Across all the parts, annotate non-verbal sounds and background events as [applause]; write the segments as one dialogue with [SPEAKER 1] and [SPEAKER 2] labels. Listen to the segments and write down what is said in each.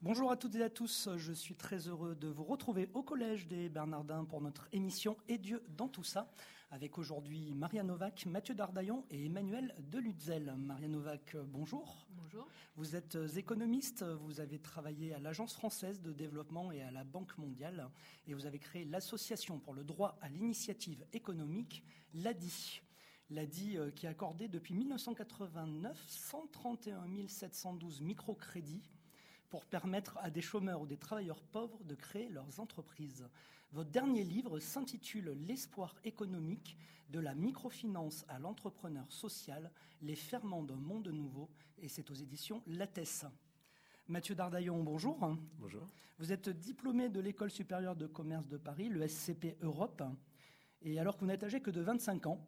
[SPEAKER 1] Bonjour à toutes et à tous, je suis très heureux de vous retrouver au Collège des Bernardins pour notre émission Et Dieu dans tout ça, avec aujourd'hui Maria Novak, Mathieu Dardaillon et Emmanuel Delutzel. Maria Novak, bonjour.
[SPEAKER 2] Bonjour.
[SPEAKER 1] Vous êtes économiste, vous avez travaillé à l'Agence française de développement et à la Banque mondiale, et vous avez créé l'Association pour le droit à l'initiative économique, l'ADI. L'ADI euh, qui a accordé depuis 1989 131 712 microcrédits pour permettre à des chômeurs ou des travailleurs pauvres de créer leurs entreprises. Votre dernier livre s'intitule L'espoir économique de la microfinance à l'entrepreneur social, les ferments d'un monde nouveau, et c'est aux éditions Lattès. Mathieu Dardaillon, bonjour.
[SPEAKER 3] Bonjour.
[SPEAKER 1] Vous êtes diplômé de l'École supérieure de commerce de Paris, le SCP Europe, et alors que vous n'êtes âgé que de 25 ans,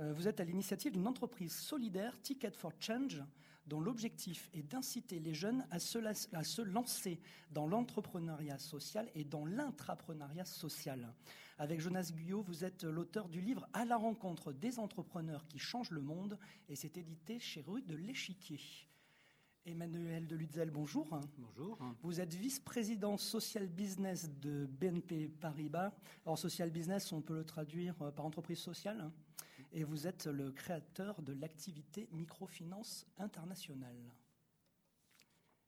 [SPEAKER 1] euh, vous êtes à l'initiative d'une entreprise solidaire, Ticket for Change, dont l'objectif est d'inciter les jeunes à se, lancer dans l'entrepreneuriat social et dans l'intrapreneuriat social. Avec Jonas Guyot, vous êtes l'auteur du livre À la rencontre des entrepreneurs qui changent le monde et c'est édité chez Rue de l'Échiquier. Emmanuel de Lutzel, bonjour.
[SPEAKER 4] Bonjour.
[SPEAKER 1] Vous êtes vice-président social business de BNP Paribas. Alors, social business, on peut le traduire par entreprise sociale? Et vous êtes le créateur de l'activité microfinance internationale.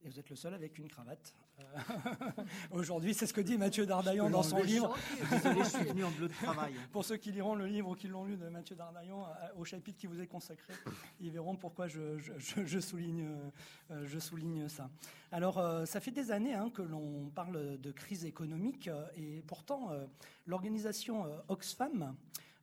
[SPEAKER 1] Et vous êtes le seul avec une cravate. Euh, [laughs] aujourd'hui, c'est ce que dit Mathieu Dardaillon dans son livre.
[SPEAKER 4] Désolé, je suis venu en bleu de travail.
[SPEAKER 1] Pour ceux qui liront le livre ou qui l'ont lu de Mathieu Dardaillon, euh, au chapitre qui vous est consacré, ils verront pourquoi je, souligne, euh, je souligne ça. Alors, ça fait des années hein, que l'on parle de crise économique et pourtant, l'organisation Oxfam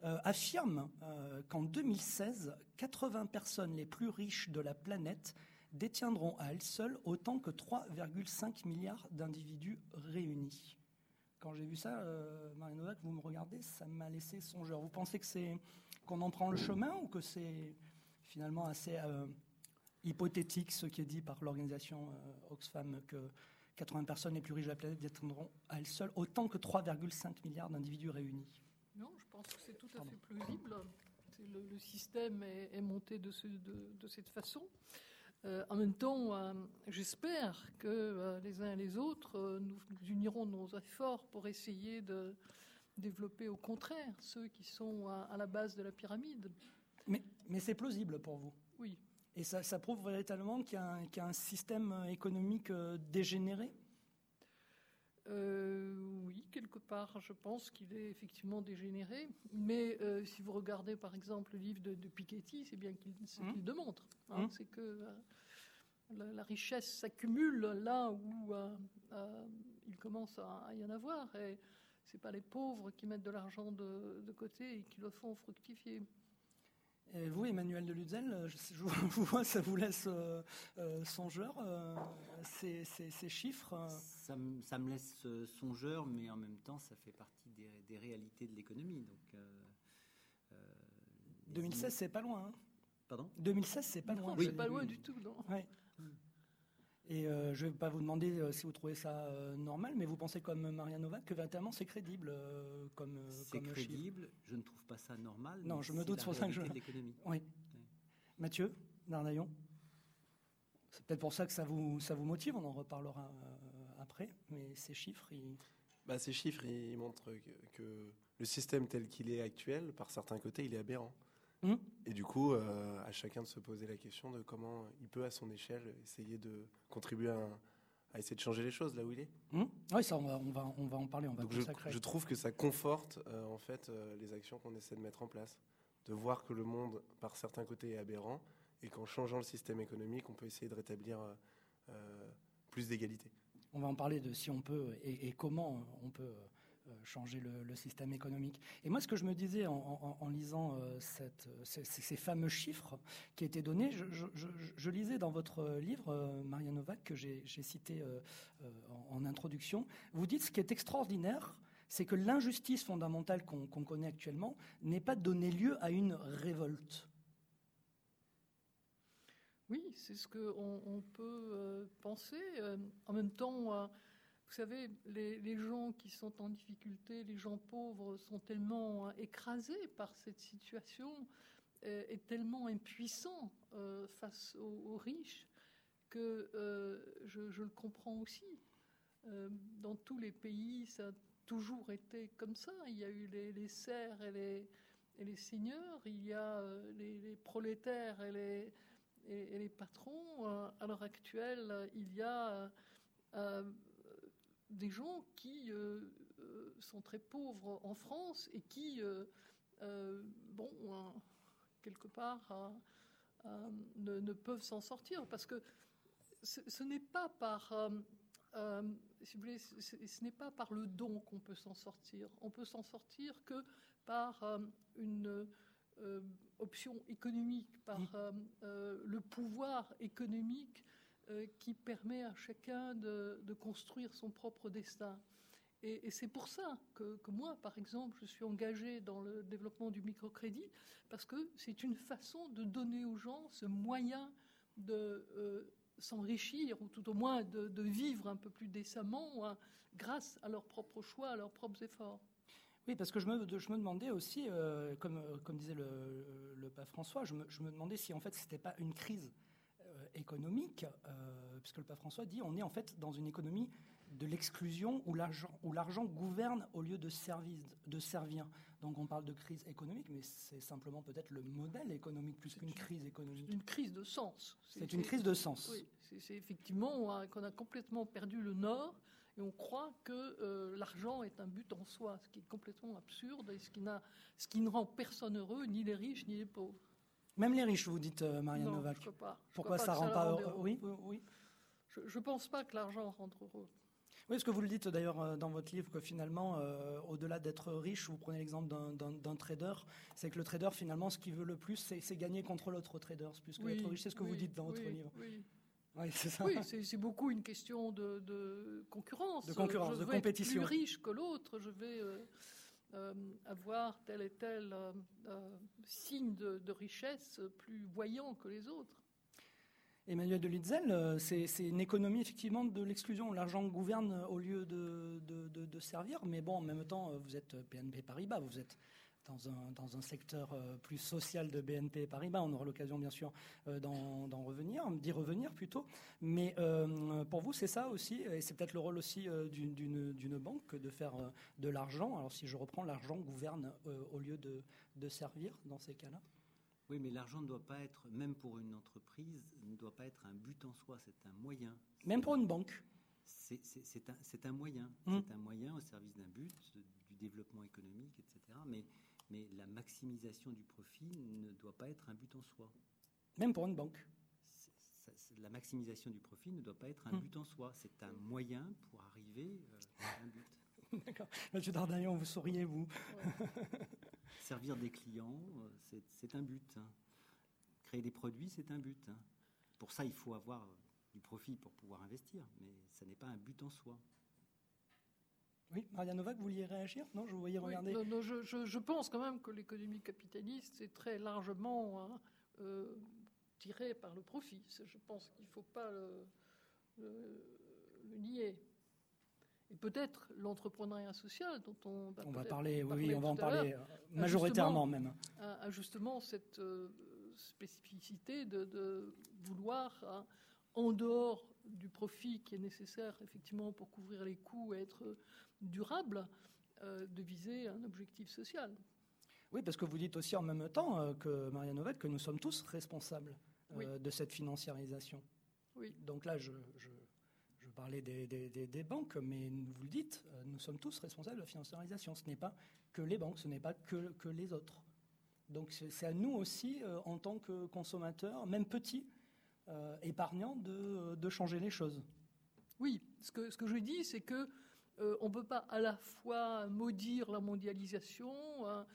[SPEAKER 1] euh, affirme euh, qu'en 2016, 80 personnes les plus riches de la planète détiendront à elles seules autant que 3,5 milliards d'individus réunis. Quand j'ai vu ça, euh, Marie Novak, vous me regardez, ça m'a laissé songeur. Vous pensez que c'est qu'on en prend le chemin ou que c'est finalement assez hypothétique ce qui est dit par l'organisation Oxfam que 80 personnes les plus riches de la planète détiendront à elles seules autant que 3,5 milliards d'individus réunis?
[SPEAKER 2] Pense que c'est tout à fait plausible. Le, système est, monté de, de, cette façon. Euh, en même temps, euh, j'espère que euh, les uns et les autres, nous, unirons nos efforts pour essayer de développer au contraire ceux qui sont à, la base de la pyramide.
[SPEAKER 1] Mais, mais c'est plausible pour vous
[SPEAKER 2] Oui.
[SPEAKER 1] Et ça, ça prouve véritablement qu'il y, y, a un système économique dégénéré?
[SPEAKER 2] Euh, oui, quelque part, je pense qu'il est effectivement dégénéré. Mais euh, si vous regardez, par exemple, le livre de, Piketty, c'est bien qu'il ce qu'il démontre. Hein, mmh. C'est que euh, la, richesse s'accumule là où il commence à, y en avoir. Et c'est pas les pauvres qui mettent de l'argent de, de, côté et qui le font fructifier
[SPEAKER 1] vous, Emmanuel de Lutzel, je, [laughs] vous vois, ça vous laisse euh, euh, songeur, euh, ces, chiffres
[SPEAKER 4] ça, me laisse songeur, mais en même temps, ça fait partie des, réalités de l'économie. Donc,
[SPEAKER 1] 2016, c'est pas loin. Hein.
[SPEAKER 4] Pardon?
[SPEAKER 1] 2016, c'est pas loin.
[SPEAKER 2] Oui, c'est pas loin du tout, non
[SPEAKER 1] et euh, je ne vais pas vous demander euh, si vous trouvez ça euh, normal, mais vous pensez comme Maria Novak que véritablement c'est crédible comme
[SPEAKER 4] C'est crédible. Je ne trouve pas ça normal.
[SPEAKER 1] Non, je me doute sur ça que je.
[SPEAKER 4] l'économie.
[SPEAKER 1] Oui. Mathieu Darnaillon C'est peut-être pour ça que ça vous, ça vous motive, on en reparlera après, mais ces chiffres, ils...
[SPEAKER 3] Bah, ces chiffres, ils montrent que le système tel qu'il est actuel, par certains côtés, il est aberrant. Mmh. Et du coup, euh, à chacun de se poser la question de comment il peut, à son échelle, essayer de contribuer à, essayer de changer les choses là où il est.
[SPEAKER 1] Mmh. Oui, ça, on va, on, va, on va en parler, on va
[SPEAKER 3] je, je, trouve que ça conforte euh, en fait euh, les actions qu'on essaie de mettre en place, de voir que le monde, par certains côtés, est aberrant et qu'en changeant le système économique, on peut essayer de rétablir plus d'égalité.
[SPEAKER 1] On va en parler de si on peut et comment on peut changer le, système économique. Et moi, ce que je me disais en, lisant euh, cette, ces, fameux chiffres qui étaient donnés, je, lisais dans votre livre, euh, Maria Novak, que j'ai cité en, introduction, vous dites ce qui est extraordinaire, c'est que l'injustice fondamentale qu'on connaît actuellement n'est pas donné lieu à une révolte.
[SPEAKER 2] Oui, c'est ce qu'on on peut penser. En même temps, vous savez, les, gens qui sont en difficulté, les gens pauvres, sont tellement hein, écrasés par cette situation euh, et tellement impuissants euh, face aux, riches que je, le comprends aussi. dans tous les pays, ça toujours été comme ça. Il y a eu les, serfs et les, seigneurs, il y a euh, les, prolétaires et les, patrons. Euh, à l'heure actuelle, il y a euh, des gens qui sont très pauvres en France et qui, bon, quelque part, ne, ne, peuvent s'en sortir parce que ce, ce n'est pas par euh, si vous voulez, ce n'est pas par le don qu'on peut s'en sortir. On peut s'en sortir que par euh, une euh, option économique, par le pouvoir économique qui permet à chacun de, construire son propre destin. Et, c'est pour ça que, moi, par exemple, je suis engagée dans le développement du microcrédit, parce que c'est une façon de donner aux gens ce moyen de s'enrichir, ou tout au moins de, vivre un peu plus décemment, hein, grâce à leurs propres choix, à leurs propres efforts.
[SPEAKER 1] Oui, parce que je me, demandais aussi, euh, comme, disait le, pape François, je me, je me, demandais si en fait ce n'était pas une crise euh, économique, euh, puisque le pape François dit on est en fait dans une économie de l'exclusion où l'argent gouverne au lieu de, de servir. Donc on parle de crise économique, mais c'est simplement peut-être le modèle économique plus qu'une crise économique.
[SPEAKER 2] Une crise de sens.
[SPEAKER 1] C'est une crise de sens.
[SPEAKER 2] Oui, c'est effectivement qu'on a complètement perdu le nord et on croit que euh, l'argent est un but en soi, ce qui est complètement absurde et ce qui, ce qui ne rend personne heureux, ni les riches, ni les pauvres.
[SPEAKER 1] Même les riches, vous dites, euh, Marianne
[SPEAKER 2] non,
[SPEAKER 1] Novak.
[SPEAKER 2] Je pas.
[SPEAKER 1] Pourquoi ça ne rend pas heureux Oui, oui.
[SPEAKER 2] Je ne pense pas que l'argent rende heureux.
[SPEAKER 1] Oui, ce que vous le dites d'ailleurs euh, dans votre livre, que finalement, euh, au-delà d'être riche, vous prenez l'exemple d'un trader, c'est que le trader, finalement, ce qu'il veut le plus, c'est gagner contre l'autre trader, plus que être riche. C'est ce que vous dites dans votre livre.
[SPEAKER 2] Oui.
[SPEAKER 1] C'est ça.
[SPEAKER 2] Oui, c'est beaucoup une question de, concurrence.
[SPEAKER 1] De concurrence, de compétition.
[SPEAKER 2] Être plus riche que l'autre, je vais euh, avoir tel et tel signe de, richesse plus voyant que les autres.
[SPEAKER 1] Emmanuel de Litzel, euh, c'est une économie effectivement de l'exclusion. L'argent gouverne au lieu de, de, servir, mais bon, en même temps, euh, vous êtes BNP Paribas, vous êtes dans un, dans un secteur euh, plus social de BNP Paribas. On aura l'occasion, bien sûr, d'en revenir, d'y revenir plutôt. Mais pour vous, c'est ça aussi, et c'est peut-être le rôle aussi d'une banque de faire de l'argent. Alors, si je reprends, l'argent gouverne au lieu de servir dans ces cas-là
[SPEAKER 4] oui, mais l'argent ne doit pas être, même pour une entreprise, ne doit pas être un but en soi, c'est un moyen.
[SPEAKER 1] Même pour une banque
[SPEAKER 4] C'est un, un, moyen. Mmh. C'est un moyen au service d'un but, du développement économique, etc. Mais, mais la maximisation du profit ne doit pas être un but en soi.
[SPEAKER 1] Même pour une banque
[SPEAKER 4] La maximisation du profit ne doit pas être un mmh. but en soi. C'est un moyen pour arriver euh, à un but. [laughs]
[SPEAKER 1] D'accord. Monsieur Dardaillon, vous souriez, vous
[SPEAKER 4] Servir des clients, euh, c'est un but. Hein. Créer des produits, c'est un but. Hein. Pour ça, il faut avoir du profit pour pouvoir investir, mais ce n'est pas un but en soi.
[SPEAKER 1] Oui, Maria Novak, vous vouliez réagir? Non, je vous voyais regarder.
[SPEAKER 2] non, je, pense quand même que l'économie capitaliste est très largement hein, euh, tirée par le profit. Je pense qu'il ne faut pas le nier peut-être l'entrepreneuriat social dont on
[SPEAKER 1] va, on va parler, oui, on va en parler euh, majoritairement même.
[SPEAKER 2] A, justement cette euh, spécificité de, vouloir, hein, en dehors du profit qui est nécessaire effectivement pour couvrir les coûts et être durable, euh, de viser un objectif social.
[SPEAKER 1] Oui, parce que vous dites aussi en même temps que Maria Novette que nous sommes tous responsables de cette financiarisation.
[SPEAKER 2] Oui.
[SPEAKER 1] Donc là, je parler des, des, banques, mais vous le dites, euh, nous sommes tous responsables de la financiarisation. Ce n'est pas que les banques, ce n'est pas que, que les autres. Donc c'est à nous aussi, euh, en tant que consommateurs, même petits, euh, épargnants, de, de, changer les choses.
[SPEAKER 2] Oui, ce que, je dis, c'est que on ne peut pas à la fois maudire la mondialisation hein,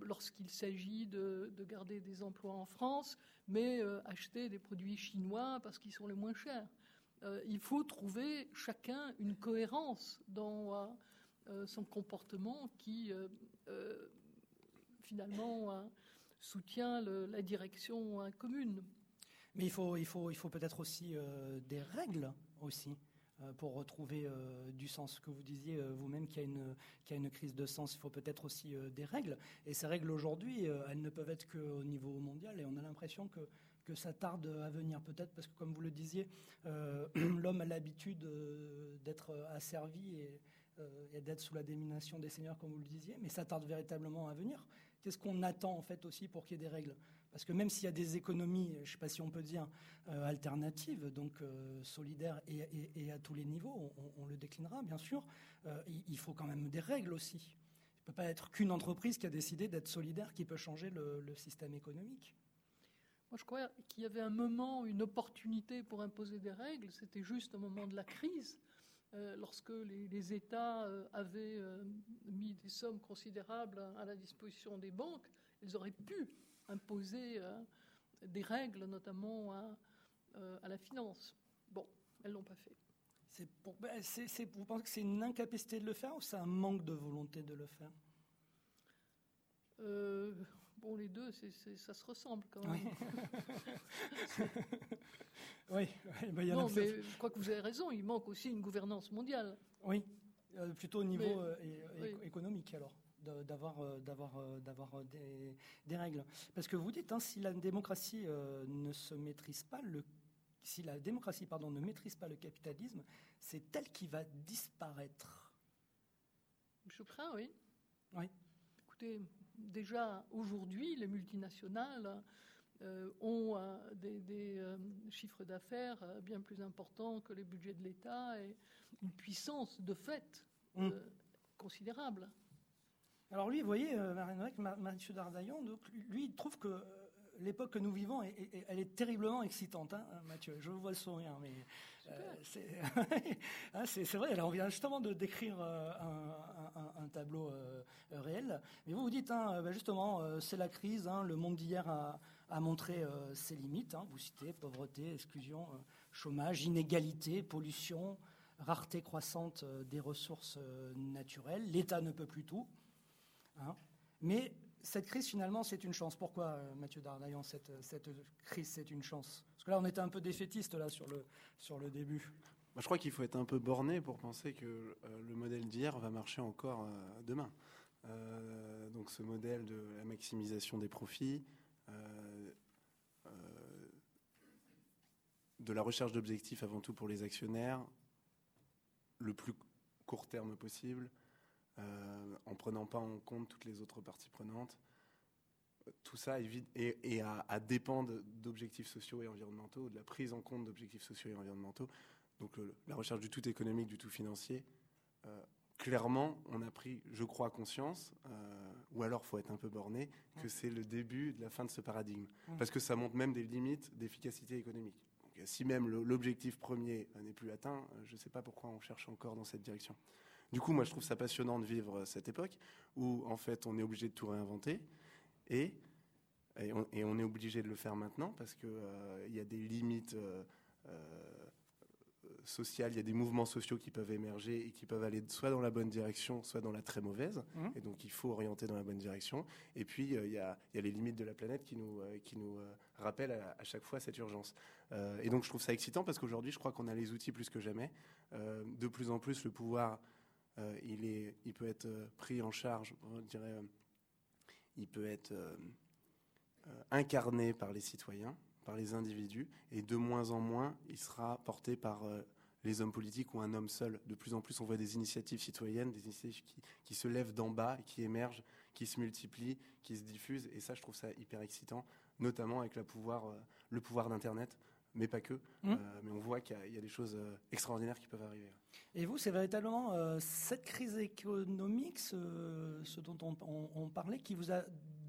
[SPEAKER 2] lorsqu'il s'agit de, de, garder des emplois en France, mais acheter des produits chinois parce qu'ils sont les moins chers. Euh, il faut trouver chacun une cohérence dans euh, euh, son comportement qui finalement soutient la direction commune.
[SPEAKER 1] Mais il faut, il faut, il faut peut-être aussi des règles aussi pour retrouver du sens. Ce que vous disiez vous-même qu'il y, qu'il y a une crise de sens, il faut peut-être aussi des règles. Et ces règles aujourd'hui, elles ne peuvent être qu'au niveau mondial. Et on a l'impression que que ça tarde à venir Peut-être parce que, comme vous le disiez, [clears throat] l'homme a l'habitude d'être asservi et, et d'être sous la domination des seigneurs, comme vous le disiez, mais ça tarde véritablement à venir. Qu'est-ce qu'on attend en fait aussi pour qu'il y ait des règles? Parce que même s'il y a des économies, je ne sais pas si on peut dire alternatives, donc solidaires et, à tous les niveaux, on, le déclinera bien sûr, il faut quand même des règles aussi ne peut pas être qu'une entreprise qui a décidé d'être solidaire qui peut changer le, système économique.
[SPEAKER 2] Moi, je crois qu'il y avait un moment, une opportunité pour imposer des règles. C'était juste au moment de la crise, euh, lorsque les, États euh, avaient euh, mis des sommes considérables à, la disposition des banques. Ils auraient pu imposer des règles, notamment à, à la finance. Bon, elles l'ont pas fait.
[SPEAKER 1] Ben, vous pensez que c'est une incapacité de le faire ou c'est un manque de volonté de le faire?
[SPEAKER 2] Euh, Bon, les deux, ça se ressemble quand même.
[SPEAKER 1] Oui, [laughs]
[SPEAKER 2] ben, y a non, mais je crois que vous avez raison, il manque aussi une gouvernance mondiale.
[SPEAKER 1] Oui, euh, plutôt au niveau euh, économique alors d'avoir d'avoir des, des, règles parce que vous dites hein, si la démocratie ne se maîtrise pas le si la démocratie pardon, ne maîtrise pas le capitalisme, c'est elle qui va disparaître.
[SPEAKER 2] Je crains, oui.
[SPEAKER 1] Oui.
[SPEAKER 2] Écoutez, déjà aujourd'hui, les multinationales euh, ont euh, des, euh, chiffres d'affaires bien plus importants que les budgets de l'État et une puissance de fait mm. considérable.
[SPEAKER 1] Alors lui, vous voyez, Mathieu Dardaillon, lui, il trouve que l'époque que nous vivons, elle est terriblement excitante, hein, Mathieu. Je vois le sourire, mais euh, ah, [laughs] c'est vrai. Alors on vient justement de décrire euh, un, tableau euh, réel. Mais vous vous dites, hein, bah, justement, c'est la crise. Hein, le monde d'hier a, montré ses limites. vous citez pauvreté, exclusion, chômage, inégalité, pollution, rareté croissante des ressources naturelles. L'État ne peut plus tout. Mais cette crise, finalement, c'est une chance. Pourquoi, euh, Mathieu Darnaillon, cette, cette crise, c'est une chance? Parce que là, on était un peu défaitiste là, sur, le, sur le début.
[SPEAKER 3] je crois qu'il faut être un peu borné pour penser que euh, le modèle d'hier va marcher encore euh, demain. donc ce modèle de la maximisation des profits, de la recherche d'objectifs avant tout pour les actionnaires, le plus court terme possible, euh, en prenant pas en compte toutes les autres parties prenantes. Tout ça est, et, à, dépendre d'objectifs sociaux et environnementaux, de la prise en compte d'objectifs sociaux et environnementaux. Donc la recherche du tout économique, du tout financier. Euh, clairement, on a pris, je crois, conscience, euh, ou alors faut être un peu borné, que c'est le début de la fin de ce paradigme. Parce que ça montre même des limites d'efficacité économique. si même l'objectif premier n'est plus atteint, je ne sais pas pourquoi on cherche encore dans cette direction. Du coup, moi, je trouve ça passionnant de vivre cette époque où, en fait, on est obligé de tout réinventer et, et, on, est obligé de le faire maintenant parce qu'il euh, y a des limites euh, euh, sociales, il y a des mouvements sociaux qui peuvent émerger et qui peuvent aller soit dans la bonne direction, soit dans la très mauvaise. Mmh. Et donc, il faut orienter dans la bonne direction. Et puis, il y, a, les limites de la planète qui nous, qui nous rappellent à, à, chaque fois cette urgence. et donc, je trouve ça excitant parce qu'aujourd'hui, je crois qu'on a les outils plus que jamais. de plus en plus, le pouvoir euh, il, est, il peut être euh, pris en charge, on dirait, euh, il peut être incarné par les citoyens, par les individus, et de moins en moins, il sera porté par les hommes politiques ou un homme seul. De plus en plus, on voit des initiatives citoyennes, des initiatives qui, se lèvent d'en bas, qui émergent, qui se multiplient, qui se diffusent, et ça, je trouve ça hyper excitant, notamment avec pouvoir, le pouvoir d'Internet mais pas que. Mmh. mais on voit qu'il y, a des choses extraordinaires qui peuvent arriver.
[SPEAKER 1] Et vous, c'est véritablement euh, cette crise économique, ce, dont on, parlait, qui vous a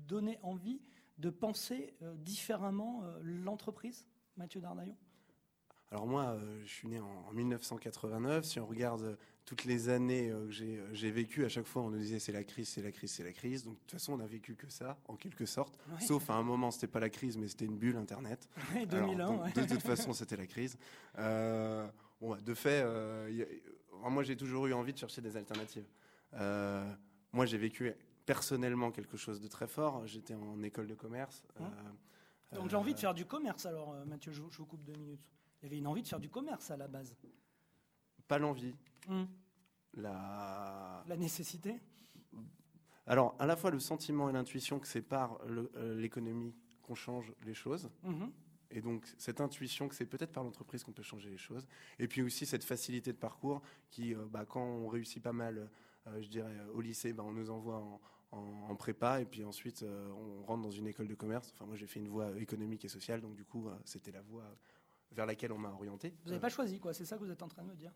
[SPEAKER 1] donné envie de penser euh, différemment euh, l'entreprise, Mathieu Darnaillon?
[SPEAKER 3] Alors moi, je suis né en 1989. Si on regarde toutes les années que j'ai vécues, à chaque fois on nous disait c'est la crise, c'est la crise, c'est la crise. Donc de toute façon, on a vécu que ça, en quelque sorte. Sauf à un moment, c'était pas la crise, mais c'était une bulle Internet.
[SPEAKER 1] Oui, 2001.
[SPEAKER 3] De toute [laughs] façon, c'était la crise. Bon, de fait, euh, moi j'ai toujours eu envie de chercher des alternatives. Euh, moi j'ai vécu personnellement quelque chose de très fort. J'étais en école de commerce. Hein
[SPEAKER 1] euh, Donc j'ai envie de faire du commerce alors, Mathieu, je, vous coupe deux minutes. Il y avait une envie de faire du commerce à la base.
[SPEAKER 3] Pas l'envie.
[SPEAKER 1] Hum. La... la nécessité
[SPEAKER 3] Alors, à la fois le sentiment et l'intuition que c'est par l'économie qu'on change les choses.
[SPEAKER 1] Hum.
[SPEAKER 3] Et donc, cette intuition que c'est peut-être par l'entreprise qu'on peut changer les choses. Et puis aussi, cette facilité de parcours qui, bah, quand on réussit pas mal, je dirais, au lycée, bah, on nous envoie en, en, prépa et puis ensuite on rentre dans une école de commerce. Enfin, moi, j'ai fait une voie économique et sociale, donc du coup, c'était la voie vers laquelle on m'a orienté.
[SPEAKER 1] Vous n'avez pas choisi, quoi C'est ça que vous êtes en train de me dire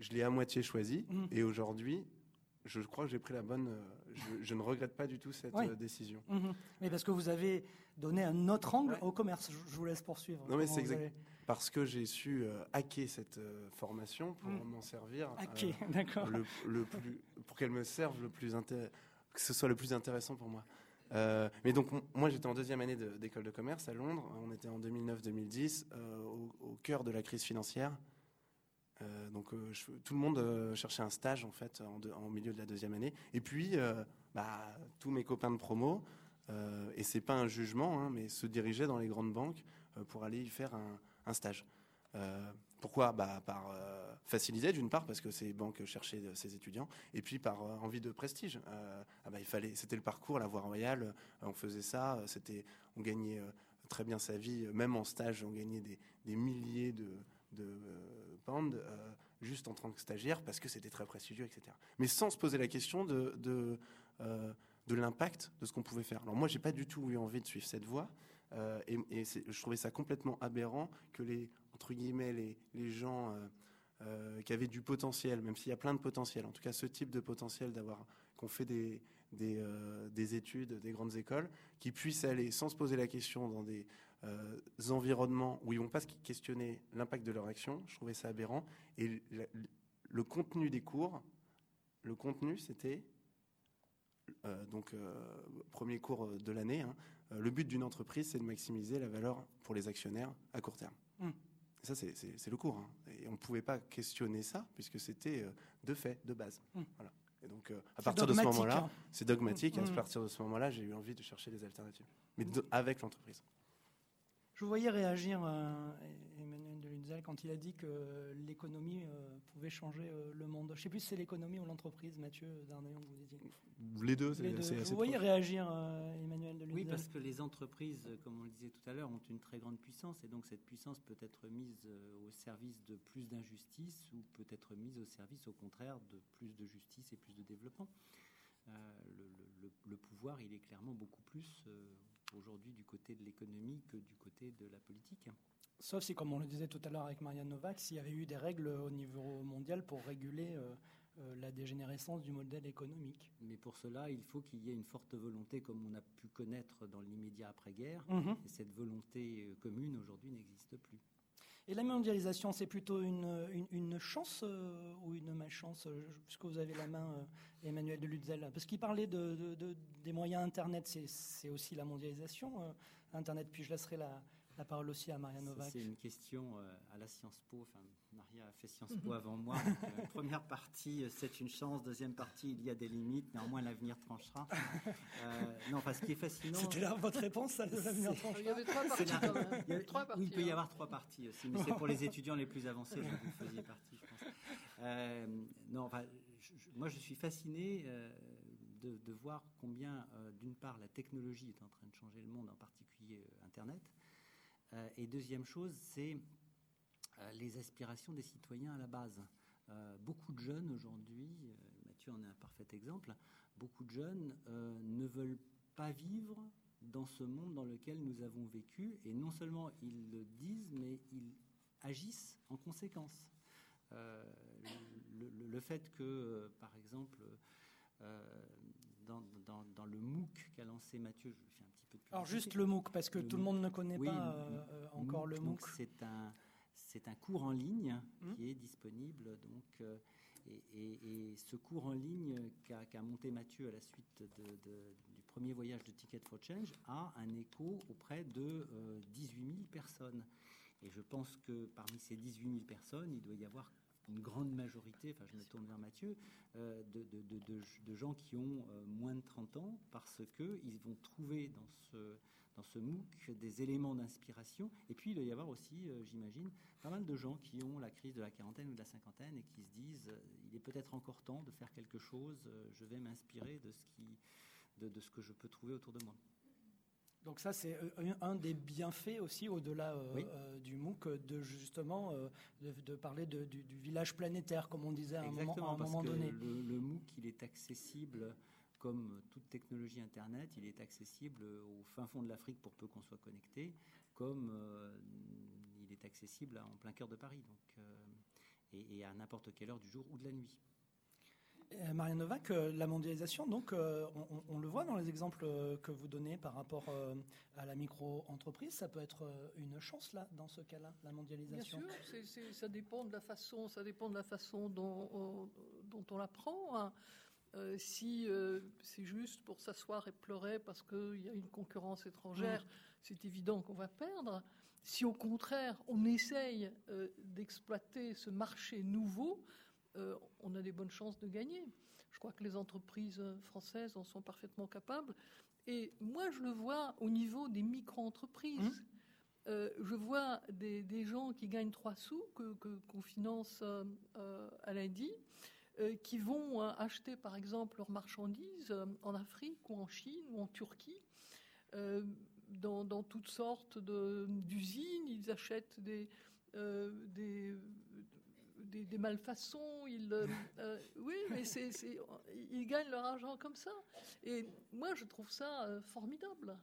[SPEAKER 3] Je l'ai à moitié choisi mmh. et aujourd'hui, je crois que j'ai pris la bonne. Euh, je, ne regrette pas du tout cette euh, décision.
[SPEAKER 1] Mmh. Mais parce que vous avez donné un autre angle au commerce. Je, vous laisse poursuivre.
[SPEAKER 3] Non, mais c'est exact. Parce que j'ai su euh, hacker cette formation pour mmh. m'en servir.
[SPEAKER 1] Hacker, [laughs] d'accord.
[SPEAKER 3] Le, plus, pour qu'elle me serve le plus que ce soit le plus intéressant pour moi. mais donc, moi, j'étais en deuxième année d'école de, commerce à Londres. On était en 2009-2010, au, cœur de la crise financière. Euh, donc euh, tout le monde euh, cherchait un stage en fait en, milieu de la deuxième année. Et puis bah, tous mes copains de promo, et c'est pas un jugement, hein, mais se dirigeaient dans les grandes banques pour aller y faire un, stage. pourquoi? Bah, Par facilité d'une part parce que ces banques cherchaient ces étudiants, et puis par envie de prestige. Ah bah, il fallait, c'était le parcours, la voie royale. on faisait ça, c'était, on gagnait très bien sa vie, même en stage, on gagnait des milliers de de euh, euh, juste en tant que stagiaire parce que c'était très prestigieux, etc. Mais sans se poser la question de, de, euh, de l'impact de ce qu'on pouvait faire. Alors moi, j'ai pas du tout eu envie de suivre cette voie et, je trouvais ça complètement aberrant que les entre guillemets les, les gens qui avaient du potentiel, même s'il y a plein de potentiel, en tout cas ce type de potentiel d'avoir qu'on fait des, des, des, études, des grandes écoles, qui puissent aller sans se poser la question dans des euh, environnements où ils vont pas questionner l'impact de leur action. Je trouvais ça aberrant. Et le, contenu des cours, le contenu, c'était euh, donc euh, premier cours de l'année. Hein, le but d'une entreprise, c'est de maximiser la valeur pour les actionnaires à court terme. Mmh. Ça, c'est le cours. Hein. Et on ne pouvait pas questionner ça, puisque c'était de fait, de base. Mmh. Voilà. Et donc, à partir de ce moment-là, hein. c'est dogmatique. Et à mmh. partir de ce moment-là, j'ai eu envie de chercher des alternatives. Mais avec l'entreprise.
[SPEAKER 1] Je vous voyais réagir, euh, Emmanuel Delunzel, quand il a dit que l'économie euh, pouvait changer euh, le monde. Je ne sais plus si c'est l'économie ou l'entreprise, Mathieu Darnayon, vous disiez.
[SPEAKER 3] Les deux, c'est assez
[SPEAKER 1] Vous voyez réagir, Emmanuel Delunzel
[SPEAKER 4] Oui, parce que les entreprises, comme on le disait tout à l'heure, ont une très grande puissance, et donc cette puissance peut être mise au service de plus d'injustice, ou peut être mise au service, au contraire, de plus de justice et plus de développement. Le, le, pouvoir, il est clairement beaucoup plus aujourd'hui du côté de l'économie que du côté de la politique.
[SPEAKER 1] Sauf si, comme on le disait tout à l'heure avec Marianne Novak, s'il y avait eu des règles au niveau mondial pour réguler euh, euh, la dégénérescence du modèle économique.
[SPEAKER 4] Mais pour cela, il faut qu'il y ait une forte volonté, comme on a pu connaître dans l'immédiat après-guerre. Mhm. Et cette volonté euh, commune, aujourd'hui, n'existe plus.
[SPEAKER 1] Et la mondialisation, c'est plutôt une, une, chance ou une malchance Puisque vous avez la main, Emmanuel de Lutzel? Parce qu'il parlait de, des moyens Internet, c'est aussi la mondialisation. Internet, puis je laisserai la, la parole aussi à Maria Novak.
[SPEAKER 4] C'est une question euh, à la Sciences Po. Enfin, Maria a fait Sciences Po avant moi. [laughs] Euh, première partie, euh, c'est une chance. Deuxième partie, il y a des limites. Néanmoins, l'avenir tranchera. non, enfin, ce qui est fascinant.
[SPEAKER 1] C'était là votre réponse, ça, l'avenir [laughs] tranchera.
[SPEAKER 2] Il y avait trois parties. Quand même. Il, y trois parties,
[SPEAKER 4] oui, il peut y hein. avoir trois parties aussi, mais c'est pour les étudiants les plus avancés. dont vous faisiez partie, je pense. non, enfin, moi, je suis fasciné. De, de, voir combien, d'une part, la technologie est en train de changer le monde, en particulier Internet, euh, et deuxième chose, c'est euh, les aspirations des citoyens à la base. Euh, beaucoup de jeunes aujourd'hui, Mathieu en est un parfait exemple, beaucoup de jeunes ne veulent pas vivre dans ce monde dans lequel nous avons vécu, et non seulement ils le disent, mais ils agissent en conséquence. le, fait que, par exemple, dans, le MOOC qu'a lancé Mathieu, je fais un petit peu de
[SPEAKER 1] Alors juste le MOOC, parce que tout le monde ne connaît pas euh, encore le MOOC.
[SPEAKER 4] C'est un, c'est un cours en ligne mmh. qui est disponible. Donc, euh, et, ce cours en ligne qu'a monté Mathieu à la suite du premier voyage de Ticket for Change a un écho auprès de 18 euh, 000 personnes. Et je pense que parmi ces 18 000 personnes, il doit y avoir une grande majorité, enfin je me tourne vers Mathieu, euh, de, de, gens qui ont euh, moins de 30 ans parce qu'ils vont trouver dans ce, dans ce MOOC des éléments d'inspiration. Et puis il doit y avoir aussi, euh, j'imagine, pas mal de gens qui ont la crise de la quarantaine ou de la cinquantaine et qui se disent il est peut-être encore temps de faire quelque chose, je vais m'inspirer de, ce qui, de, ce que je peux trouver autour de moi.
[SPEAKER 1] Donc ça, c'est un des bienfaits aussi, au-delà du MOOC, de justement de, parler du, village planétaire, comme on disait à un moment, à un moment donné.
[SPEAKER 4] Le, le, MOOC, il est accessible comme toute technologie Internet, il est accessible au fin fond de l'Afrique pour peu qu'on soit connecté, comme il est accessible en plein cœur de Paris. Donc, et, à n'importe quelle heure du jour ou de la nuit.
[SPEAKER 1] Euh, Maria Novak, euh, la mondialisation, donc, euh, on, le voit dans les exemples que vous donnez par rapport à la micro-entreprise, ça peut être une chance là, dans ce cas-là, la mondialisation?
[SPEAKER 2] Bien sûr, ça dépend de la façon, ça dépend de la façon dont, on, dont on l'apprend. Hein. Si c'est juste pour s'asseoir et pleurer parce qu'il y a une concurrence étrangère, mm. c'est évident qu'on va perdre. Si au contraire on essaye euh, d'exploiter ce marché nouveau, euh, on a des bonnes chances de gagner. Je crois que les entreprises françaises en sont parfaitement capables. Et moi, je le vois au niveau des micro-entreprises. Mmh. Euh, je vois des, gens qui gagnent trois sous, qu'on que, finance à lundi, qui vont acheter par exemple leurs marchandises en Afrique ou en Chine ou en Turquie dans, toutes sortes d'usines, ils achètent des, euh, des, des, malfaçons, ils, euh, [laughs] euh, oui, mais c'est, ils gagnent leur argent comme ça. Et moi, je trouve ça formidable.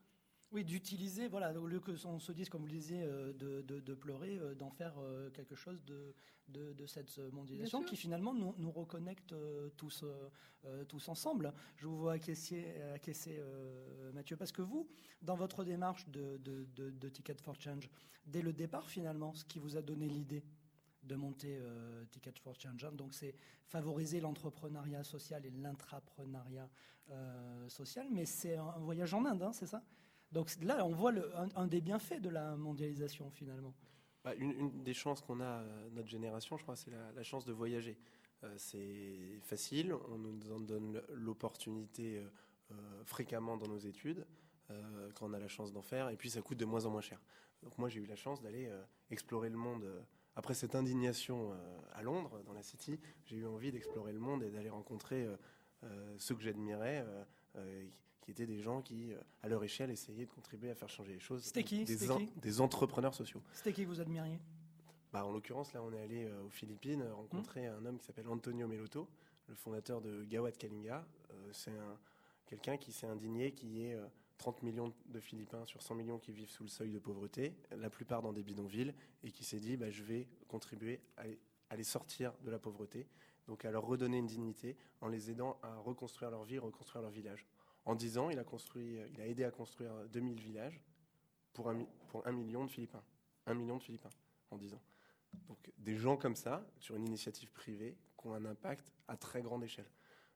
[SPEAKER 1] Oui, d'utiliser, voilà, au lieu que on se dise, comme vous le disiez, de, de, pleurer, d'en faire quelque chose de, de, cette mondialisation qui finalement nous, nous reconnecte tous, tous ensemble. Je vous vois acquiescer, acquiescer Mathieu, parce que vous, dans votre démarche de, de, Ticket for Change, dès le départ finalement, ce qui vous a donné l'idée de monter Ticket for Change, hein, donc c'est favoriser l'entrepreneuriat social et l'intrapreneuriat social, mais c'est un, voyage en Inde, hein, c'est ça? Donc là, on voit un, des bienfaits de la mondialisation finalement.
[SPEAKER 3] Bah, une, des chances qu'on a, euh, notre génération, je crois, c'est la, chance de voyager. Euh, c'est facile, on nous en donne l'opportunité euh, fréquemment dans nos études, quand on a la chance d'en faire, et puis ça coûte de moins en moins cher. Donc moi, j'ai eu la chance d'aller explorer le monde. Après cette indignation à Londres, dans la City, j'ai eu envie d'explorer le monde et d'aller rencontrer ceux que j'admirais qui étaient des gens qui, euh, à leur échelle, essayaient de contribuer à faire changer les choses.
[SPEAKER 1] C'était qui?
[SPEAKER 3] Des, des entrepreneurs sociaux.
[SPEAKER 1] C'était qui vous admiriez?
[SPEAKER 3] Bah, En l'occurrence, là, on est allé euh, aux Philippines euh, rencontrer un homme qui s'appelle Antonio Meloto, le fondateur de Gawat Kalinga. c'est quelqu'un qui s'est indigné, qui est 30 millions de Philippins sur 100 millions qui vivent sous le seuil de pauvreté, la plupart dans des bidonvilles, et qui s'est dit bah, je vais contribuer à les sortir de la pauvreté, donc à leur redonner une dignité en les aidant à reconstruire leur vie, reconstruire leur village. En 10 ans, il a, construit, il a aidé à construire 2000 villages pour un, pour un million de Philippins. Un million de Philippins en 10 ans. Donc des gens comme ça, sur une initiative privée, qui ont un impact à très grande échelle.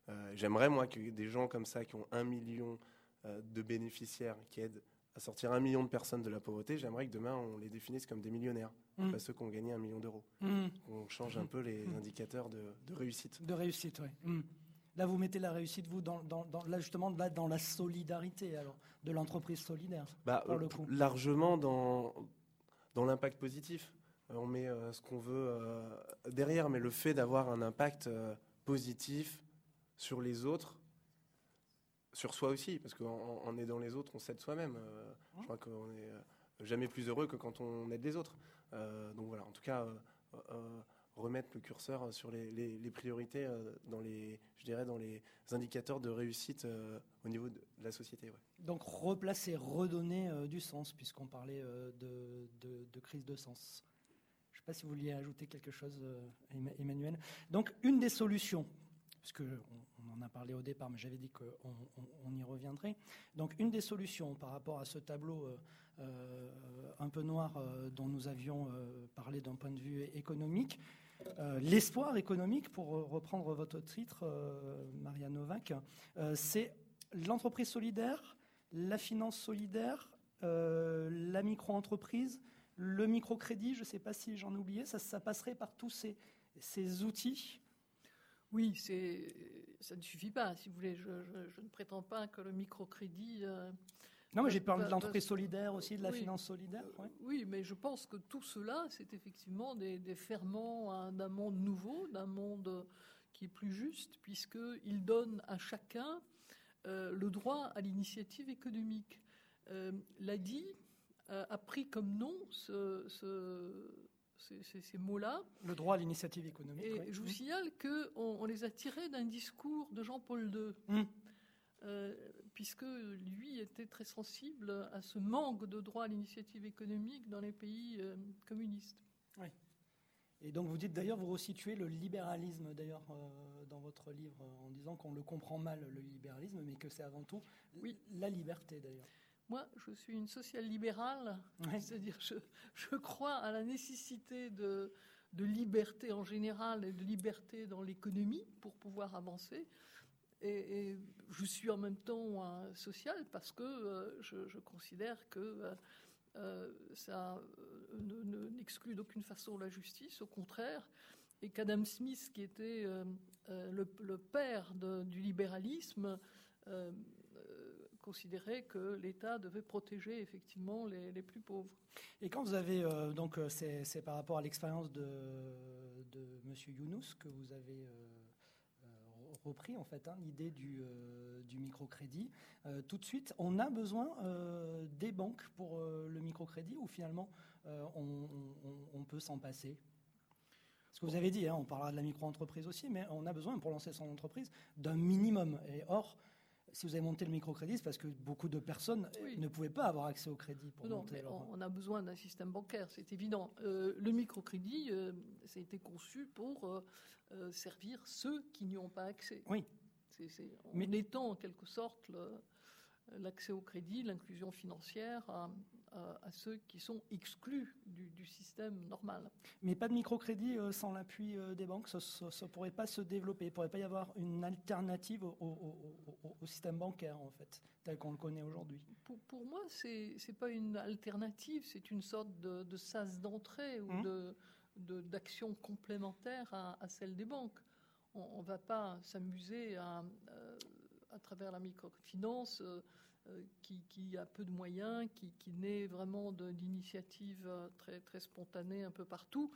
[SPEAKER 3] Euh, j'aimerais, moi, que des gens comme ça, qui ont un million euh, de bénéficiaires, qui aident à sortir un million de personnes de la pauvreté, j'aimerais que demain, on les définisse comme des millionnaires, mmh. pas ceux qui ont gagné un million d'euros. Mmh. On change un peu les mmh. indicateurs de, réussite.
[SPEAKER 1] De réussite, oui. Là, vous mettez la réussite, vous, dans, là, justement, là, dans la solidarité alors, de l'entreprise solidaire,
[SPEAKER 3] bah, le coup. Largement dans, dans l'impact positif. Euh, on met euh, ce qu'on veut euh, derrière, mais le fait d'avoir un impact positif sur les autres, sur soi aussi, parce qu'en aidant les autres, on s'aide soi-même. Je crois qu'on n'est jamais plus heureux que quand on aide les autres. donc voilà, en tout cas remettre le curseur sur les, priorités euh, dans les, je dirais, dans les indicateurs de réussite euh, au niveau de la société.
[SPEAKER 1] Donc replacer, redonner euh, du sens, puisqu'on parlait de, crise de sens. Je ne sais pas si vous vouliez ajouter quelque chose, Emmanuel. Donc une des solutions, puisque on, en a parlé au départ, mais j'avais dit qu'on on, y reviendrait. Donc une des solutions par rapport à ce tableau un peu noir dont nous avions parlé d'un point de vue économique, euh, l'espoir économique, pour reprendre votre titre, euh, Maria Novak, euh, c'est l'entreprise solidaire, la finance solidaire, la micro-entreprise, le microcrédit, je ne sais pas si j'en ai oublié, ça, passerait par tous ces, ces outils?
[SPEAKER 2] Oui, ça ne suffit pas, si vous voulez. Je, je ne prétends pas que le microcrédit
[SPEAKER 1] non, mais j'ai parlé de l'entreprise solidaire aussi, de la finance solidaire.
[SPEAKER 2] Oui, mais je pense que tout cela, c'est effectivement des, ferments d'un monde nouveau, d'un monde qui est plus juste, puisqu'il donne à chacun euh, le droit à l'initiative économique. l'a dit, a pris comme nom ce, ces, mots-là.
[SPEAKER 1] Le droit à l'initiative économique.
[SPEAKER 2] Et je vous signale qu'on on les a tirés d'un discours de Jean-Paul II. Mmh. Puisque lui était très sensible à ce manque de droit à l'initiative économique dans les pays communistes.
[SPEAKER 1] Oui. Et donc vous dites d'ailleurs, vous resituez le libéralisme d'ailleurs euh, dans votre livre en disant qu'on le comprend mal le libéralisme, mais que c'est avant tout oui. la liberté d'ailleurs.
[SPEAKER 2] Moi, je suis une social-libérale, c'est-à-dire je, je, crois à la nécessité de, de, liberté en général et de liberté dans l'économie pour pouvoir avancer. Et, je suis en même temps un social parce que euh, je, considère que euh, euh, ça n'exclut d'aucune façon la justice, au contraire, et qu'Adam Smith, qui était le, père du libéralisme, considérait que l'État devait protéger effectivement les, plus pauvres.
[SPEAKER 1] Et quand vous avez, donc c'est par rapport à l'expérience de, de M. Younous que vous avez repris en fait hein, l'idée du, euh, du microcrédit. Euh, tout de suite, on a besoin euh, des banques pour le microcrédit ou finalement on, peut s'en passer? Ce que vous avez dit, hein, on parlera de la micro-entreprise aussi, mais on a besoin, pour lancer son entreprise, d'un minimum. Et or, si vous avez monté le microcrédit, c'est parce que beaucoup de personnes ne pouvaient pas avoir accès au crédit. Pour
[SPEAKER 2] non, on, a besoin d'un système bancaire, c'est évident. le microcrédit, ça a été conçu pour euh, servir ceux qui n'y ont pas accès.
[SPEAKER 1] Oui.
[SPEAKER 2] Mais étant en quelque sorte l'accès au crédit, l'inclusion financière à, ceux qui sont exclus du, système normal.
[SPEAKER 1] Mais pas de microcrédit euh, sans l'appui euh, des banques, ça ne pourrait pas se développer. Il ne pourrait pas y avoir une alternative au, système bancaire, en fait, tel qu'on le connaît aujourd'hui.
[SPEAKER 2] Pour, moi, ce n'est pas une alternative, c'est une sorte de, sas d'entrée ou hum. de d'actions complémentaires à, celles des banques. On ne va pas s'amuser à, euh, à, travers la microfinance euh, euh, qui, a peu de moyens, qui, naît vraiment d'initiatives très, très spontanées un peu partout,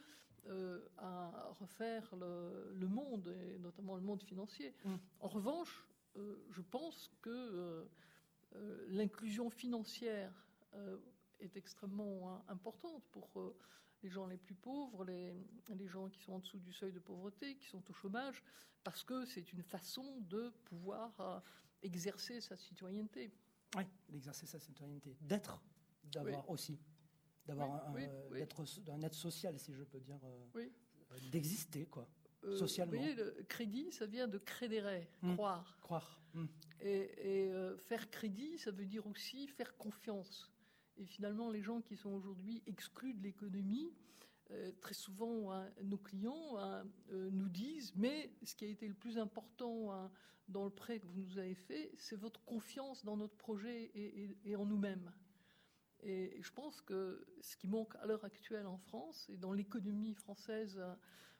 [SPEAKER 2] à refaire le, monde, et notamment le monde financier. Mmh. En revanche, je pense que l'inclusion financière est extrêmement importante pour les gens les plus pauvres, les, les gens qui sont en dessous du seuil de pauvreté, qui sont au chômage, parce que c'est une façon de pouvoir euh, exercer sa citoyenneté.
[SPEAKER 1] Oui, d'exercer sa citoyenneté, d'être, d'avoir aussi, d'avoir un, d'être un être social, si je peux dire, euh, d'exister, quoi. Euh, socialement. Vous
[SPEAKER 2] voyez, le crédit, ça vient de crédere,
[SPEAKER 1] mmh.
[SPEAKER 2] croire.
[SPEAKER 1] Croire. Mmh.
[SPEAKER 2] Et, faire crédit, ça veut dire aussi faire confiance. Et finalement, les gens qui sont aujourd'hui exclus de l'économie, euh, très souvent, hein, nos clients hein, euh, nous disent, mais ce qui a été le plus important hein, dans le prêt que vous nous avez fait, c'est votre confiance dans notre projet et, en nous-mêmes. Et je pense que ce qui manque à l'heure actuelle en France et dans l'économie française.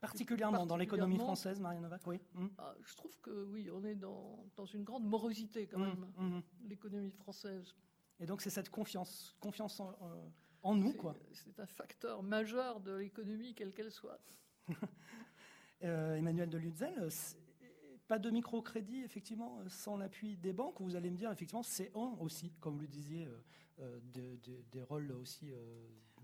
[SPEAKER 1] Particulièrement, dans l'économie française, Marianne Novak, oui.
[SPEAKER 2] Hum. Ah, je trouve que oui, on est dans, dans une grande morosité quand hum, même, hum, l'économie française.
[SPEAKER 1] Et donc c'est cette confiance, confiance en, euh, nous, quoi.
[SPEAKER 2] C'est un facteur majeur de l'économie, quelle qu'elle soit. [laughs]
[SPEAKER 1] euh, Emmanuel de Lutzel, pas de microcrédit, effectivement, sans l'appui des banques. Vous allez me dire, effectivement, c'est un aussi, comme vous le disiez, euh, euh, des rôles aussi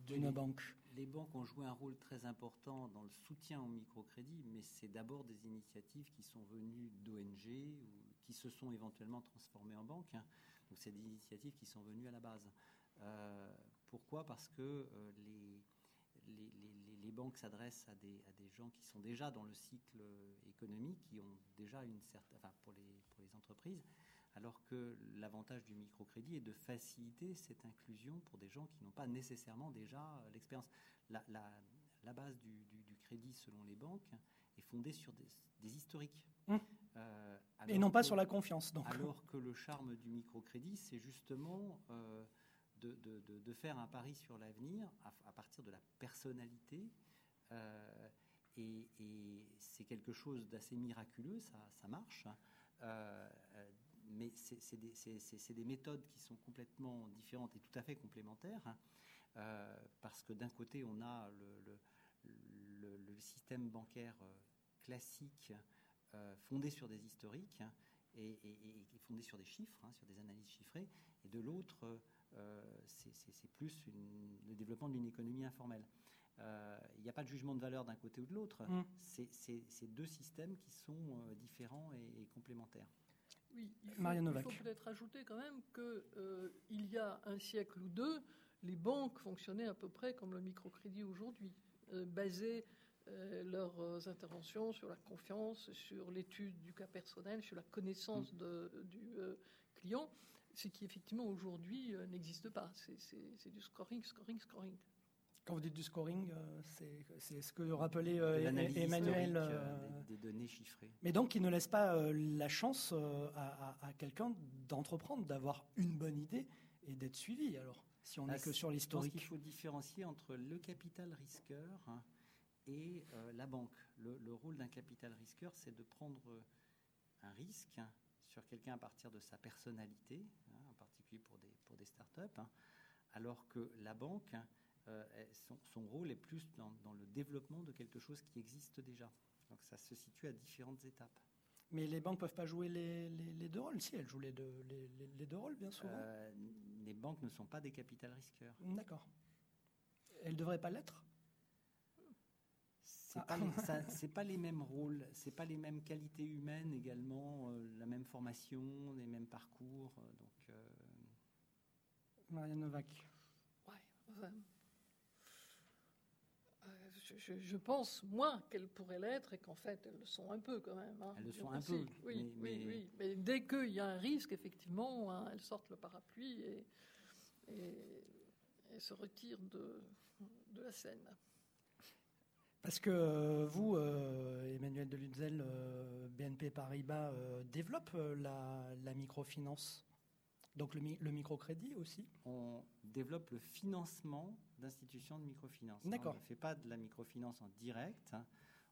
[SPEAKER 1] d'une banque.
[SPEAKER 4] Les banques ont joué un rôle très important dans le soutien au microcrédit, mais c'est d'abord des initiatives qui sont venues d'ONG ou qui se sont éventuellement transformées en banques. Hein. Donc c'est des initiatives qui sont venues à la base. Euh, pourquoi? Parce que euh, les, les, banques s'adressent à des, à des, gens qui sont déjà dans le cycle économique, qui ont déjà une certaine, enfin pour les, pour les entreprises, alors que l'avantage du microcrédit est de faciliter cette inclusion pour des gens qui n'ont pas nécessairement déjà l'expérience. La, la, la, base du, du, crédit selon les banques est fondée sur des, des historiques.
[SPEAKER 1] Mmh. Euh, et non pas sur la confiance. Donc.
[SPEAKER 4] Alors que le charme du microcrédit, c'est justement euh, de, faire un pari sur l'avenir à, partir de la personnalité. Euh, et, c'est quelque chose d'assez miraculeux, ça, ça marche. mais c'est des, des, méthodes qui sont complètement différentes et tout à fait complémentaires. Hein. parce que d'un côté, on a le, système bancaire classique euh, fondé sur des historiques hein, et, fondé sur des chiffres, hein, sur des analyses chiffrées, et de l'autre, c'est plus le développement d'une économie informelle. Il n'y a pas de jugement de valeur d'un côté ou de l'autre. Mm. C'est deux systèmes qui sont différents et, complémentaires.
[SPEAKER 2] Oui, il faut, il faut peut-être ajouter quand même qu'il y a un siècle ou deux, les banques fonctionnaient à peu près comme le microcrédit aujourd'hui, euh, leurs euh, interventions sur la confiance, sur l'étude du cas personnel, sur la connaissance mm. de, du euh, client, ce qui effectivement aujourd'hui n'existe pas. C'est du scoring, scoring, scoring.
[SPEAKER 1] Quand vous dites du scoring, c'est ce que rappelait Emmanuel.
[SPEAKER 4] Des, des, données chiffrées.
[SPEAKER 1] Mais donc, il ne laisse pas la chance à, à, quelqu'un d'entreprendre, d'avoir une bonne idée et d'être suivi. Alors, si on n'est que sur l'historique.
[SPEAKER 4] Il faut différencier entre le capital risqueur. Et euh, la banque. Le, rôle d'un capital risqueur, c'est de prendre un risque sur quelqu'un à partir de sa personnalité, hein, en particulier pour des, pour des startups, hein, alors que la banque, euh, son, rôle est plus dans, le développement de quelque chose qui existe déjà. Donc ça se situe à différentes étapes.
[SPEAKER 1] Mais les banques ne peuvent pas jouer les, les, deux rôles. Si, elles jouent les deux, les, deux rôles, bien souvent. Euh,
[SPEAKER 4] les banques ne sont pas des capital risqueurs.
[SPEAKER 1] D'accord. Elles ne devraient pas l'être
[SPEAKER 4] c'est pas, les, pas les mêmes rôles, c'est pas les mêmes qualités humaines également, euh, la même formation, les mêmes parcours. Euh, donc, euh...
[SPEAKER 1] Maria Novak.
[SPEAKER 2] Ouais, je, pense, moins qu'elles pourraient l'être et qu'en fait, elles le sont un peu quand même.
[SPEAKER 4] Hein. elles le sont un peu.
[SPEAKER 2] Oui, mais, oui, oui. Mais dès qu'il y a un risque, effectivement, hein, elles sortent le parapluie et, et, se retirent de, de la scène.
[SPEAKER 1] Parce que euh, vous, euh, Emmanuel Delunzel, euh, BNP Paribas, développe la, microfinance, donc le, microcrédit aussi
[SPEAKER 4] On développe le financement d'institutions de microfinance.
[SPEAKER 1] D'accord.
[SPEAKER 4] On ne fait pas de la microfinance en direct. Hein.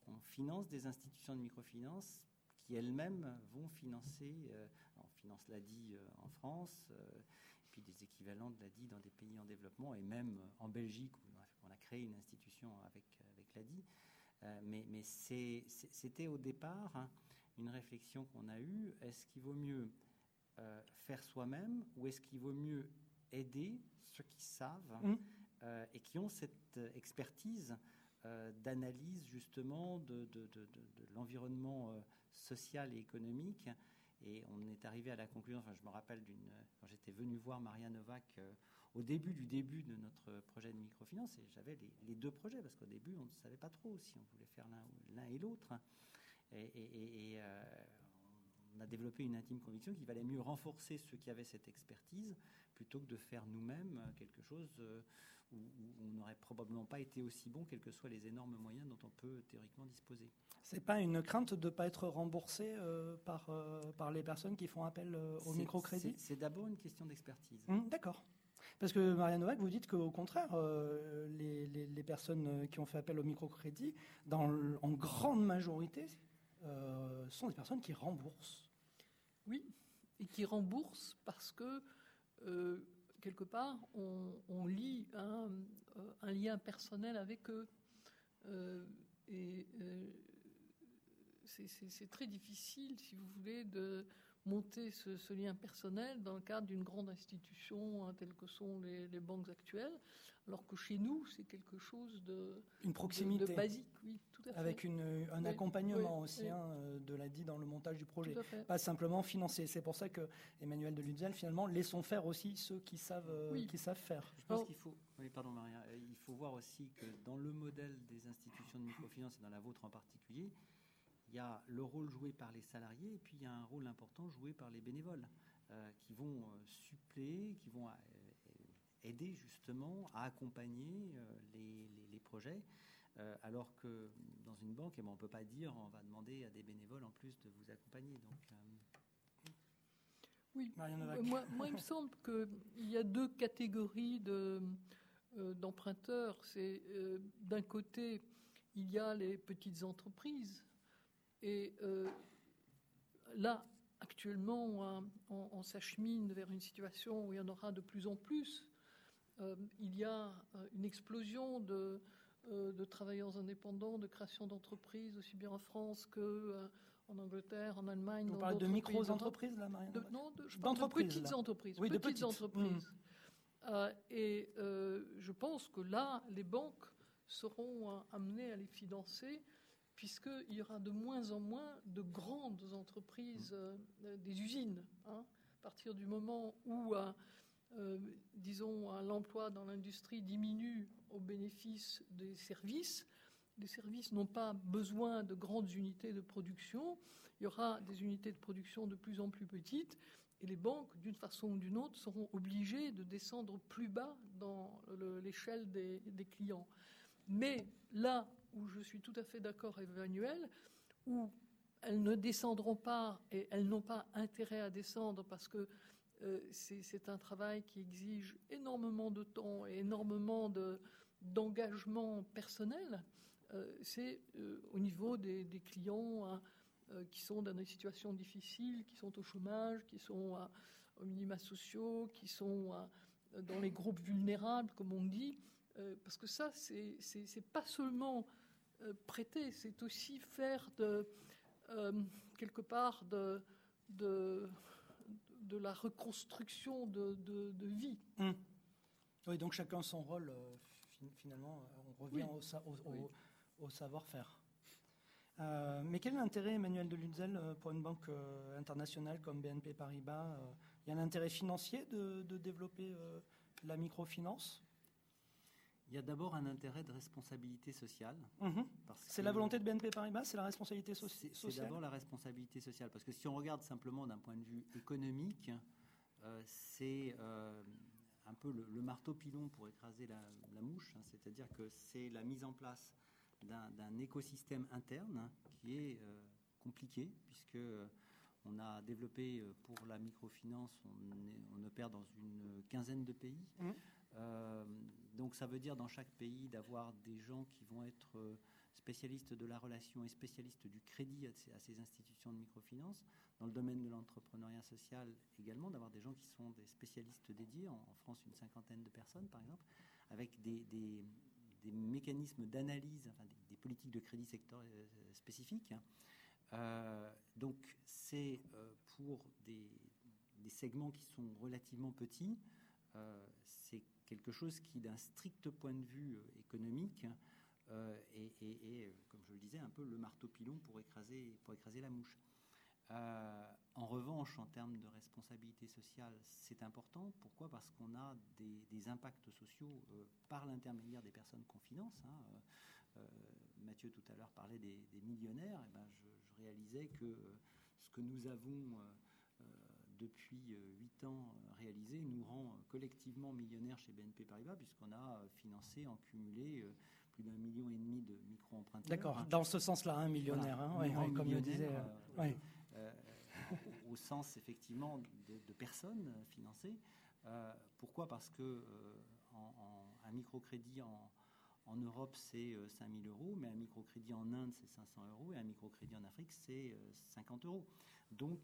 [SPEAKER 4] On finance des institutions de microfinance qui elles-mêmes vont financer, on finance l'ADI en France, et puis des équivalents de l'ADI dans des pays en développement, et même en Belgique, où on a créé une institution avec l'a dit. Euh, mais, mais c'était au départ hein, une réflexion qu'on a eue. Est-ce qu'il vaut mieux euh, faire soi-même ou est-ce qu'il vaut mieux aider ceux qui savent mmh. euh, et qui ont cette expertise d'analyse justement de, de, de, de l'environnement social et économique? Et on est arrivé à la conclusion, enfin je me rappelle d'une, quand j'étais venu voir Maria Novak au début du début de notre projet de microfinance, et j'avais les, deux projets, parce qu'au début, on ne savait pas trop si on voulait faire l'un et l'autre. Et, euh, on a développé une intime conviction qu'il valait mieux renforcer ceux qui avaient cette expertise plutôt que de faire nous-mêmes quelque chose euh, où, on n'aurait probablement pas été aussi bon, quels que soient les énormes moyens dont on peut théoriquement disposer.
[SPEAKER 1] C'est pas une crainte de ne pas être remboursé euh, par, par les personnes qui font appel au microcrédit?
[SPEAKER 4] C'est d'abord une question d'expertise.
[SPEAKER 1] Hum, d'accord. Parce que Maria Novak, vous dites qu'au contraire, euh, les, personnes qui ont fait appel au microcrédit, en grande majorité, euh, sont des personnes qui remboursent.
[SPEAKER 2] Oui, et qui remboursent parce que, euh, quelque part, on, lie un, un, lien personnel avec eux. et c'est très difficile, si vous voulez, de monter ce, lien personnel dans le cadre d'une grande institution hein, telle que sont les, banques actuelles, alors que chez nous, c'est quelque chose de,
[SPEAKER 1] une proximité.
[SPEAKER 2] De, basique, oui, tout à fait.
[SPEAKER 1] Avec une, un accompagnement aussi hein, de la dit dans le montage du projet, pas simplement financier. C'est pour ça que Emmanuel de Lutzel, finalement, laissons faire aussi ceux qui savent, euh, qui savent faire.
[SPEAKER 4] Je pense qu'il faut, oui, pardon Maria, euh, il faut voir aussi que dans le modèle des institutions de microfinance et dans la vôtre en particulier, il y a le rôle joué par les salariés et puis il y a un rôle important joué par les bénévoles euh, qui vont euh, suppléer, qui vont euh, aider justement à accompagner les, projets. alors que dans une banque, eh ben, on ne peut pas dire on va demander à des bénévoles en plus de vous accompagner. Donc,
[SPEAKER 2] oui, moi, moi, il me semble qu'il y a deux catégories d'emprunteurs. C'est d'un côté, il y a les petites entreprises et euh, là, actuellement, on, s'achemine vers une situation où il y en aura de plus en plus. Euh, il y a euh, une explosion de, de, travailleurs indépendants, de création d'entreprises, aussi bien en France que en Angleterre, en Allemagne.
[SPEAKER 1] Vous parlez de micro-entreprises, là, Marianne
[SPEAKER 2] Non, de, je parle de petites entreprises. Oui, de petites, entreprises. et je pense que là, les banques seront amenées à les financer puisqu'il y aura de moins en moins de grandes entreprises, des usines. Hein, à partir du moment où, disons, l'emploi dans l'industrie diminue au bénéfice des services, les services n'ont pas besoin de grandes unités de production. Il y aura des unités de production de plus en plus petites et les banques, d'une façon ou d'une autre, seront obligées de descendre plus bas dans l'échelle des, clients. Mais là où je suis tout à fait d'accord avec Emmanuel, où elles ne descendront pas et elles n'ont pas intérêt à descendre parce que euh, c'est un travail qui exige énormément de temps et énormément d'engagement personnel. Euh, c'est euh, au niveau des, clients hein, qui sont dans des situations difficiles, qui sont au chômage, qui sont aux minima sociaux, qui sont dans les groupes vulnérables, comme on dit. parce que ça, c'est pas seulement prêter, c'est aussi faire de, quelque part de, de, de, la reconstruction de, de vie.
[SPEAKER 1] Hum. Oui, donc chacun son rôle, finalement, on revient au, au, au savoir-faire. Euh, mais quel est l'intérêt, Emmanuel de Lutzel, euh, pour une banque euh, internationale comme BNP Paribas Il y a un intérêt financier de, développer la microfinance?
[SPEAKER 4] Il y a d'abord un intérêt de responsabilité sociale.
[SPEAKER 1] Mhm. C'est la volonté de BNP Paribas, c'est la responsabilité sociale
[SPEAKER 4] C'est d'abord la responsabilité sociale, parce que si on regarde simplement d'un point de vue économique, c'est un peu le, marteau pilon pour écraser la, mouche, hein. c'est-à-dire que c'est la mise en place d'un écosystème interne qui est euh, compliqué, puisque euh, on a développé euh, pour la microfinance, on, opère dans une quinzaine de pays. Mmh. Donc ça veut dire dans chaque pays d'avoir des gens qui vont être spécialistes de la relation et spécialistes du crédit à ces, institutions de microfinance. Dans le domaine de l'entrepreneuriat social également, d'avoir des gens qui sont des spécialistes dédiés, en, France une cinquantaine de personnes par exemple, avec des, des mécanismes d'analyse, des, politiques de crédit secteur euh, spécifiques. Euh, donc c'est euh, pour des, segments qui sont relativement petits, c'est quelque chose qui, d'un strict point de vue économique, est, comme je le disais, un peu le marteau pilon pour écraser, pour écraser la mouche. Euh, en revanche, en termes de responsabilité sociale, c'est important. Pourquoi? Parce qu'on a des, impacts sociaux euh, par l'intermédiaire des personnes qu'on finance. Hein. Euh, Mathieu tout à l'heure parlait des, millionnaires. Et eh ben, je, réalisais que ce que nous avons depuis huit ans réalisé nous rend collectivement millionnaires chez BNP Paribas, puisqu'on a financé en cumulé plus d'un million et demi de micro-emprunteurs.
[SPEAKER 1] D'accord, dans ce sens-là, un millionnaire, hein, comme le disait.
[SPEAKER 4] Euh, au, sens effectivement de, personnes financées. Euh, pourquoi? Parce que euh, un microcrédit en, en Europe, c'est 5000 euros, mais un microcrédit en Inde, c'est 500 euros, et un microcrédit en Afrique, c'est 50 euros. Donc,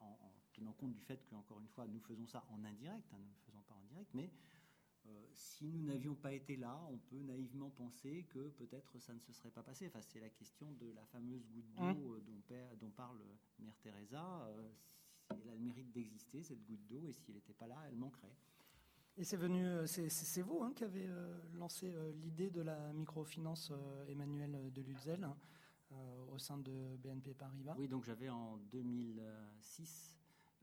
[SPEAKER 4] en, tenant compte du fait qu'encore une fois, nous faisons ça en indirect, hein, nous ne le faisons pas en direct, mais euh, si nous n'avions pas été là, on peut naïvement penser que peut-être ça ne se serait pas passé. Enfin, c'est la question de la fameuse goutte d'eau mmh. euh, dont, parle Mère Teresa. Euh, elle a le mérite d'exister, cette goutte d'eau, et si elle n'était pas là, elle manquerait.
[SPEAKER 1] Et c'est venu, c'est vous hein, qui avez lancé l'idée de la microfinance, Emmanuel de Lutzel, hein, au sein de BNP Paribas.
[SPEAKER 4] Oui, donc j'avais en 2006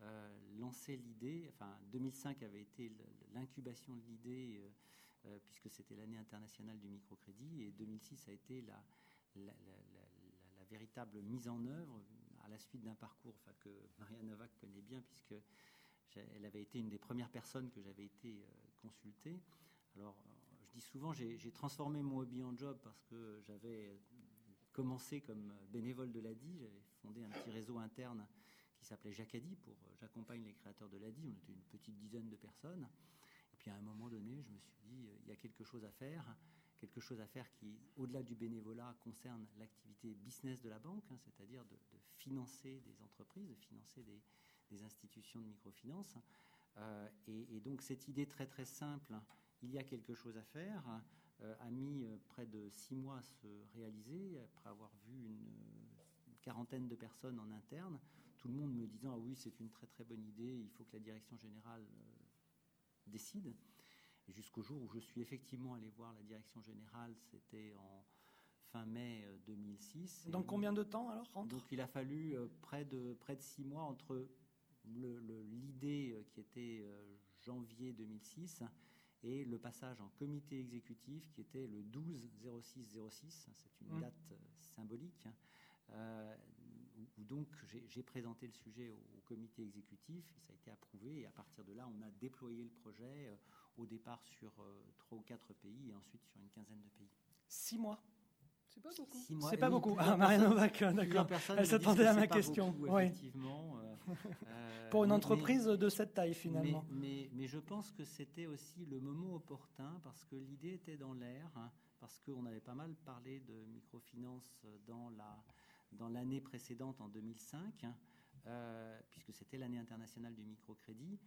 [SPEAKER 4] euh, lancé l'idée, enfin 2005 avait été l'incubation de l'idée euh, euh, puisque c'était l'année internationale du microcrédit et 2006 a été la, véritable mise en œuvre à la suite d'un parcours que Maria Novak connaît bien puisque elle avait été une des premières personnes que j'avais été consultée. Alors je dis souvent j'ai transformé mon hobby en job parce que j'avais commencé comme bénévole de l'ADI, j'avais fondé un petit réseau interne qui s'appelait Jacadi pour euh, J'accompagne les créateurs de l'ADI. On était une petite dizaine de personnes. Et puis à un moment donné, je me suis dit, euh, il y a quelque chose à faire, quelque chose à faire qui, au-delà du bénévolat, concerne l'activité business de la banque, hein, c'est-à-dire de, financer des entreprises, de financer des, institutions de microfinance. Euh, et, donc cette idée très très simple, il y a quelque chose à faire, a mis près de six mois à se réaliser, après avoir vu une quarantaine de personnes en interne tout le monde me disant ah oui c'est une très très bonne idée, il faut que la direction générale euh, décide. Jusqu'au jour où je suis effectivement allé voir la direction générale, c'était en fin mai 2006.
[SPEAKER 1] Donc combien de temps alors
[SPEAKER 4] Donc il a fallu près, de, près de six mois entre l'idée qui était janvier 2006 et le passage en comité exécutif qui était le 12 06 06, c'est une mmh. date euh, symbolique, hein. euh, où donc j'ai présenté le sujet au, comité exécutif, ça a été approuvé et à partir de là on a déployé le projet euh, au départ sur trois ou quatre pays et ensuite sur une quinzaine de pays.
[SPEAKER 1] Six mois
[SPEAKER 2] c'est pas beaucoup.
[SPEAKER 1] C'est pas beaucoup. Ah, Marianne d'accord. Elle s'attendait à ma question.
[SPEAKER 4] Beaucoup, effectivement. [laughs]
[SPEAKER 1] Euh, Pour une entreprise de cette taille, finalement.
[SPEAKER 4] Mais, mais, je pense que c'était aussi le moment opportun parce que l'idée était dans l'air, hein, parce qu'on avait pas mal parlé de microfinance dans la dans l'année précédente, en 2005, hein, euh, puisque c'était l'année internationale du microcrédit.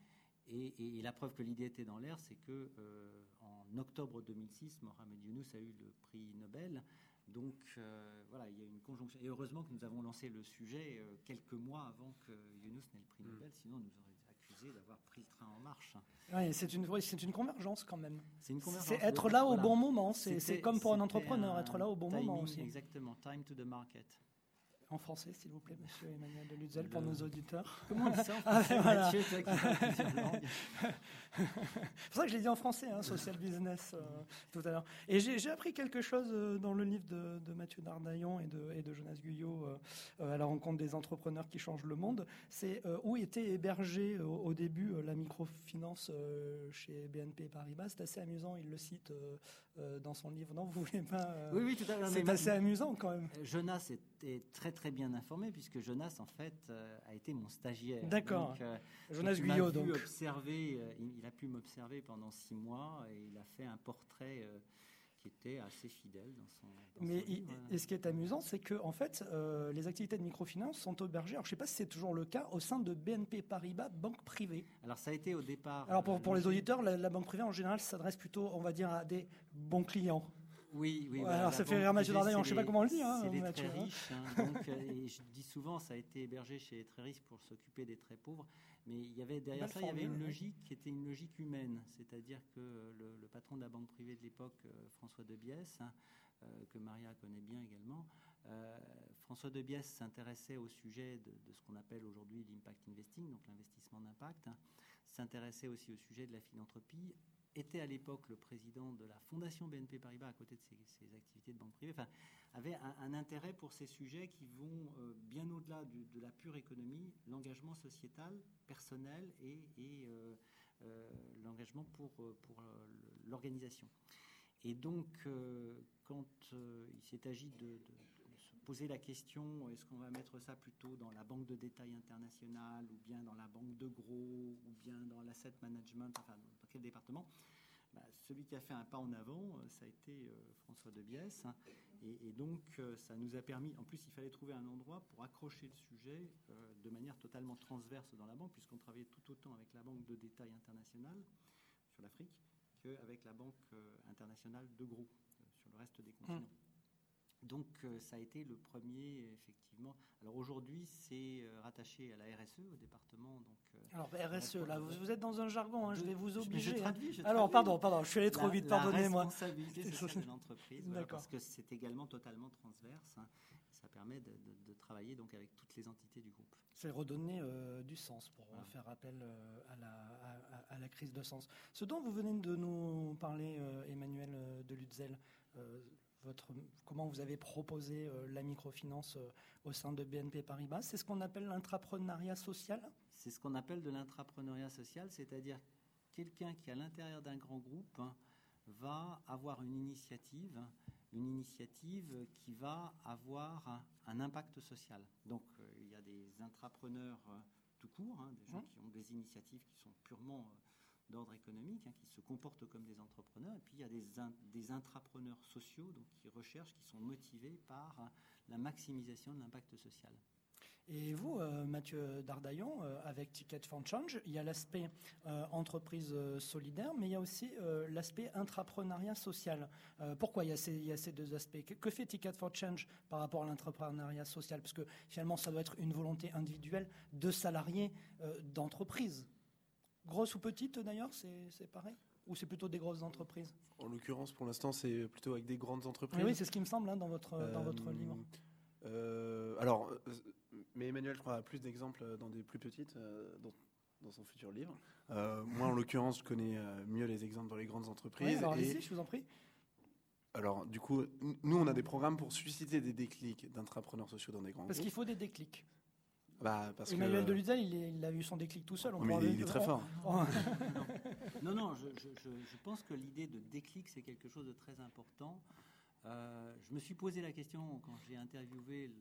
[SPEAKER 4] Et, et, la preuve que l'idée était dans l'air, c'est que euh, en octobre 2006, Mohamed Younous a eu le prix Nobel. Donc euh, voilà, il y a une conjonction. Et heureusement que nous avons lancé le sujet euh, quelques mois avant que Younous n'ait le prix mm. Nobel, sinon on nous aurait accusé d'avoir pris le train en marche.
[SPEAKER 1] Oui, c'est une, c'est une convergence quand même.
[SPEAKER 4] C'est une convergence.
[SPEAKER 1] C'est être là au bon moment. C'est comme pour un entrepreneur, être là au bon moment aussi.
[SPEAKER 4] Exactement, time to the market
[SPEAKER 1] en français, s'il vous plaît, monsieur Emmanuel de Lutzel, pour nos auditeurs.
[SPEAKER 4] Comment on dit ça en ah, [laughs] français ah, [laughs] C'est
[SPEAKER 1] pour ça que je l'ai dit en français, hein, social business, euh, tout à l'heure. Et j'ai appris quelque chose euh, dans le livre de, Mathieu Dardaillon et de, et de Jonas Guyot euh, à la rencontre des entrepreneurs qui changent le monde. C'est où était hébergée au, début la microfinance chez BNP Paribas. C'est assez amusant, il le cite dans son livre. Non, vous voulez pas
[SPEAKER 4] Oui, oui, tout à l'heure.
[SPEAKER 1] C'est assez amusant quand même.
[SPEAKER 4] Jonas était très très bien informé puisque Jonas en fait euh, a été mon stagiaire.
[SPEAKER 1] D'accord. Euh, Jonas Guyot donc.
[SPEAKER 4] Observer, euh, il, a pu m'observer pendant six mois et il a fait un portrait qui était assez fidèle dans son.
[SPEAKER 1] Mais et ce qui est amusant, c'est que en fait, les activités de microfinance sont hébergées. Alors, je ne sais pas si c'est toujours le cas au sein de BNP Paribas, banque privée.
[SPEAKER 4] Alors, ça a été au départ.
[SPEAKER 1] Alors, pour, pour les auditeurs, la, la, banque privée en général s'adresse plutôt, on va dire, à des bons clients.
[SPEAKER 4] Oui, oui.
[SPEAKER 1] alors ça fait rire Mathieu je ne sais pas comment on le dit. Hein,
[SPEAKER 4] c'est les très hein. riches. Hein, donc, euh, et je dis souvent, ça a été hébergé chez les très riches pour s'occuper des très pauvres. Mais il y avait derrière ça, il y avait une logique qui était une logique humaine. C'est-à-dire que le, patron de la banque privée de l'époque, euh, François de Biès, euh, que Maria connaît bien également, François de Biès s'intéressait au sujet de, de ce qu'on appelle aujourd'hui l'impact investing, donc l'investissement d'impact, s'intéressait aussi au sujet de la philanthropie était à l'époque le président de la fondation BNP Paribas à côté de ses, activités de banque privée, avait un, intérêt pour ces sujets qui vont euh, bien au-delà de la pure économie, l'engagement sociétal, personnel et, euh, euh, l'engagement pour, pour l'organisation. Et donc, quand il s'est agi de, poser la question, est-ce qu'on va mettre ça plutôt dans la banque de détail internationale, ou bien dans la banque de gros, ou bien dans l'asset management, enfin, dans quel département? Bah, celui qui a fait un pas en avant, euh, ça a été euh, François de Biès. Hein. et, donc, euh, ça nous a permis, en plus, il fallait trouver un endroit pour accrocher le sujet de manière totalement transverse dans la banque, puisqu'on travaillait tout autant avec la Banque de détail internationale sur l'Afrique qu'avec la Banque internationale de gros sur le reste des continents. Mmh. Donc euh, ça a été le premier, effectivement. Alors aujourd'hui, c'est euh, rattaché à la RSE, au département. Donc,
[SPEAKER 1] euh, Alors RSE, là, vous, êtes dans un jargon, hein, je vais vous obliger.
[SPEAKER 4] Je, traduis, je
[SPEAKER 1] Alors pardon, pardon, je suis allé trop vite, pardonnez-moi.
[SPEAKER 4] La responsabilité de [laughs] l'entreprise, parce que c'est également totalement transverse. Hein, ça permet de, travailler donc avec toutes les entités du groupe.
[SPEAKER 1] C'est redonner du sens pour faire appel à, la, à, la, crise de sens. Ce dont vous venez de nous parler, Emmanuel de Lutzel, comment vous avez proposé euh, la microfinance euh, au sein de BNP Paribas. C'est ce qu'on appelle l'intrapreneuriat social
[SPEAKER 4] C'est ce qu'on appelle de l'intrapreneuriat social, c'est-à-dire quelqu'un qui, à l'intérieur d'un grand groupe, va avoir une initiative, une initiative qui va avoir un, impact social. Donc, euh, il y a des intrapreneurs tout court, hein, des gens mmh. qui ont des initiatives qui sont purement d'ordre économique, hein, qui se comportent comme des entrepreneurs. Et puis il y a des, des intrapreneurs sociaux donc, qui recherchent, qui sont motivés par la maximisation de l'impact social.
[SPEAKER 1] Et vous, euh, Mathieu Dardaillon, euh, avec Ticket for Change, il y a l'aspect euh, entreprise solidaire, mais il y a aussi l'aspect intrapreneuriat social. pourquoi il y, a ces, deux aspects? Que, fait Ticket for Change par rapport à l'intrapreneuriat social? Parce que finalement, ça doit être une volonté individuelle de salariés d'entreprise Grosse ou petite d'ailleurs, c'est pareil Ou c'est plutôt des grosses entreprises
[SPEAKER 3] En l'occurrence, pour l'instant, c'est plutôt avec des grandes entreprises.
[SPEAKER 1] Oui, c'est ce qui me semble hein, dans, votre, dans votre livre.
[SPEAKER 3] alors, mais Emmanuel, je crois, a plus d'exemples dans des plus petites, dans, dans, son futur livre. moi, en l'occurrence, je connais mieux les exemples dans les grandes entreprises. Oui,
[SPEAKER 1] alors allez-y, je vous en prie.
[SPEAKER 3] Alors, du coup, nous, on a des programmes pour susciter des déclics d'intrapreneurs sociaux dans des grands
[SPEAKER 1] Parce qu'il faut des déclics.
[SPEAKER 3] Bah, parce
[SPEAKER 1] Emmanuel que... Deluzel, il, il, a eu son déclic tout seul.
[SPEAKER 3] mais il, est très fort. [laughs]
[SPEAKER 4] non, non, je, je, pense que l'idée de déclic, c'est quelque chose de très important. Euh, je me suis posé la question quand j'ai interviewé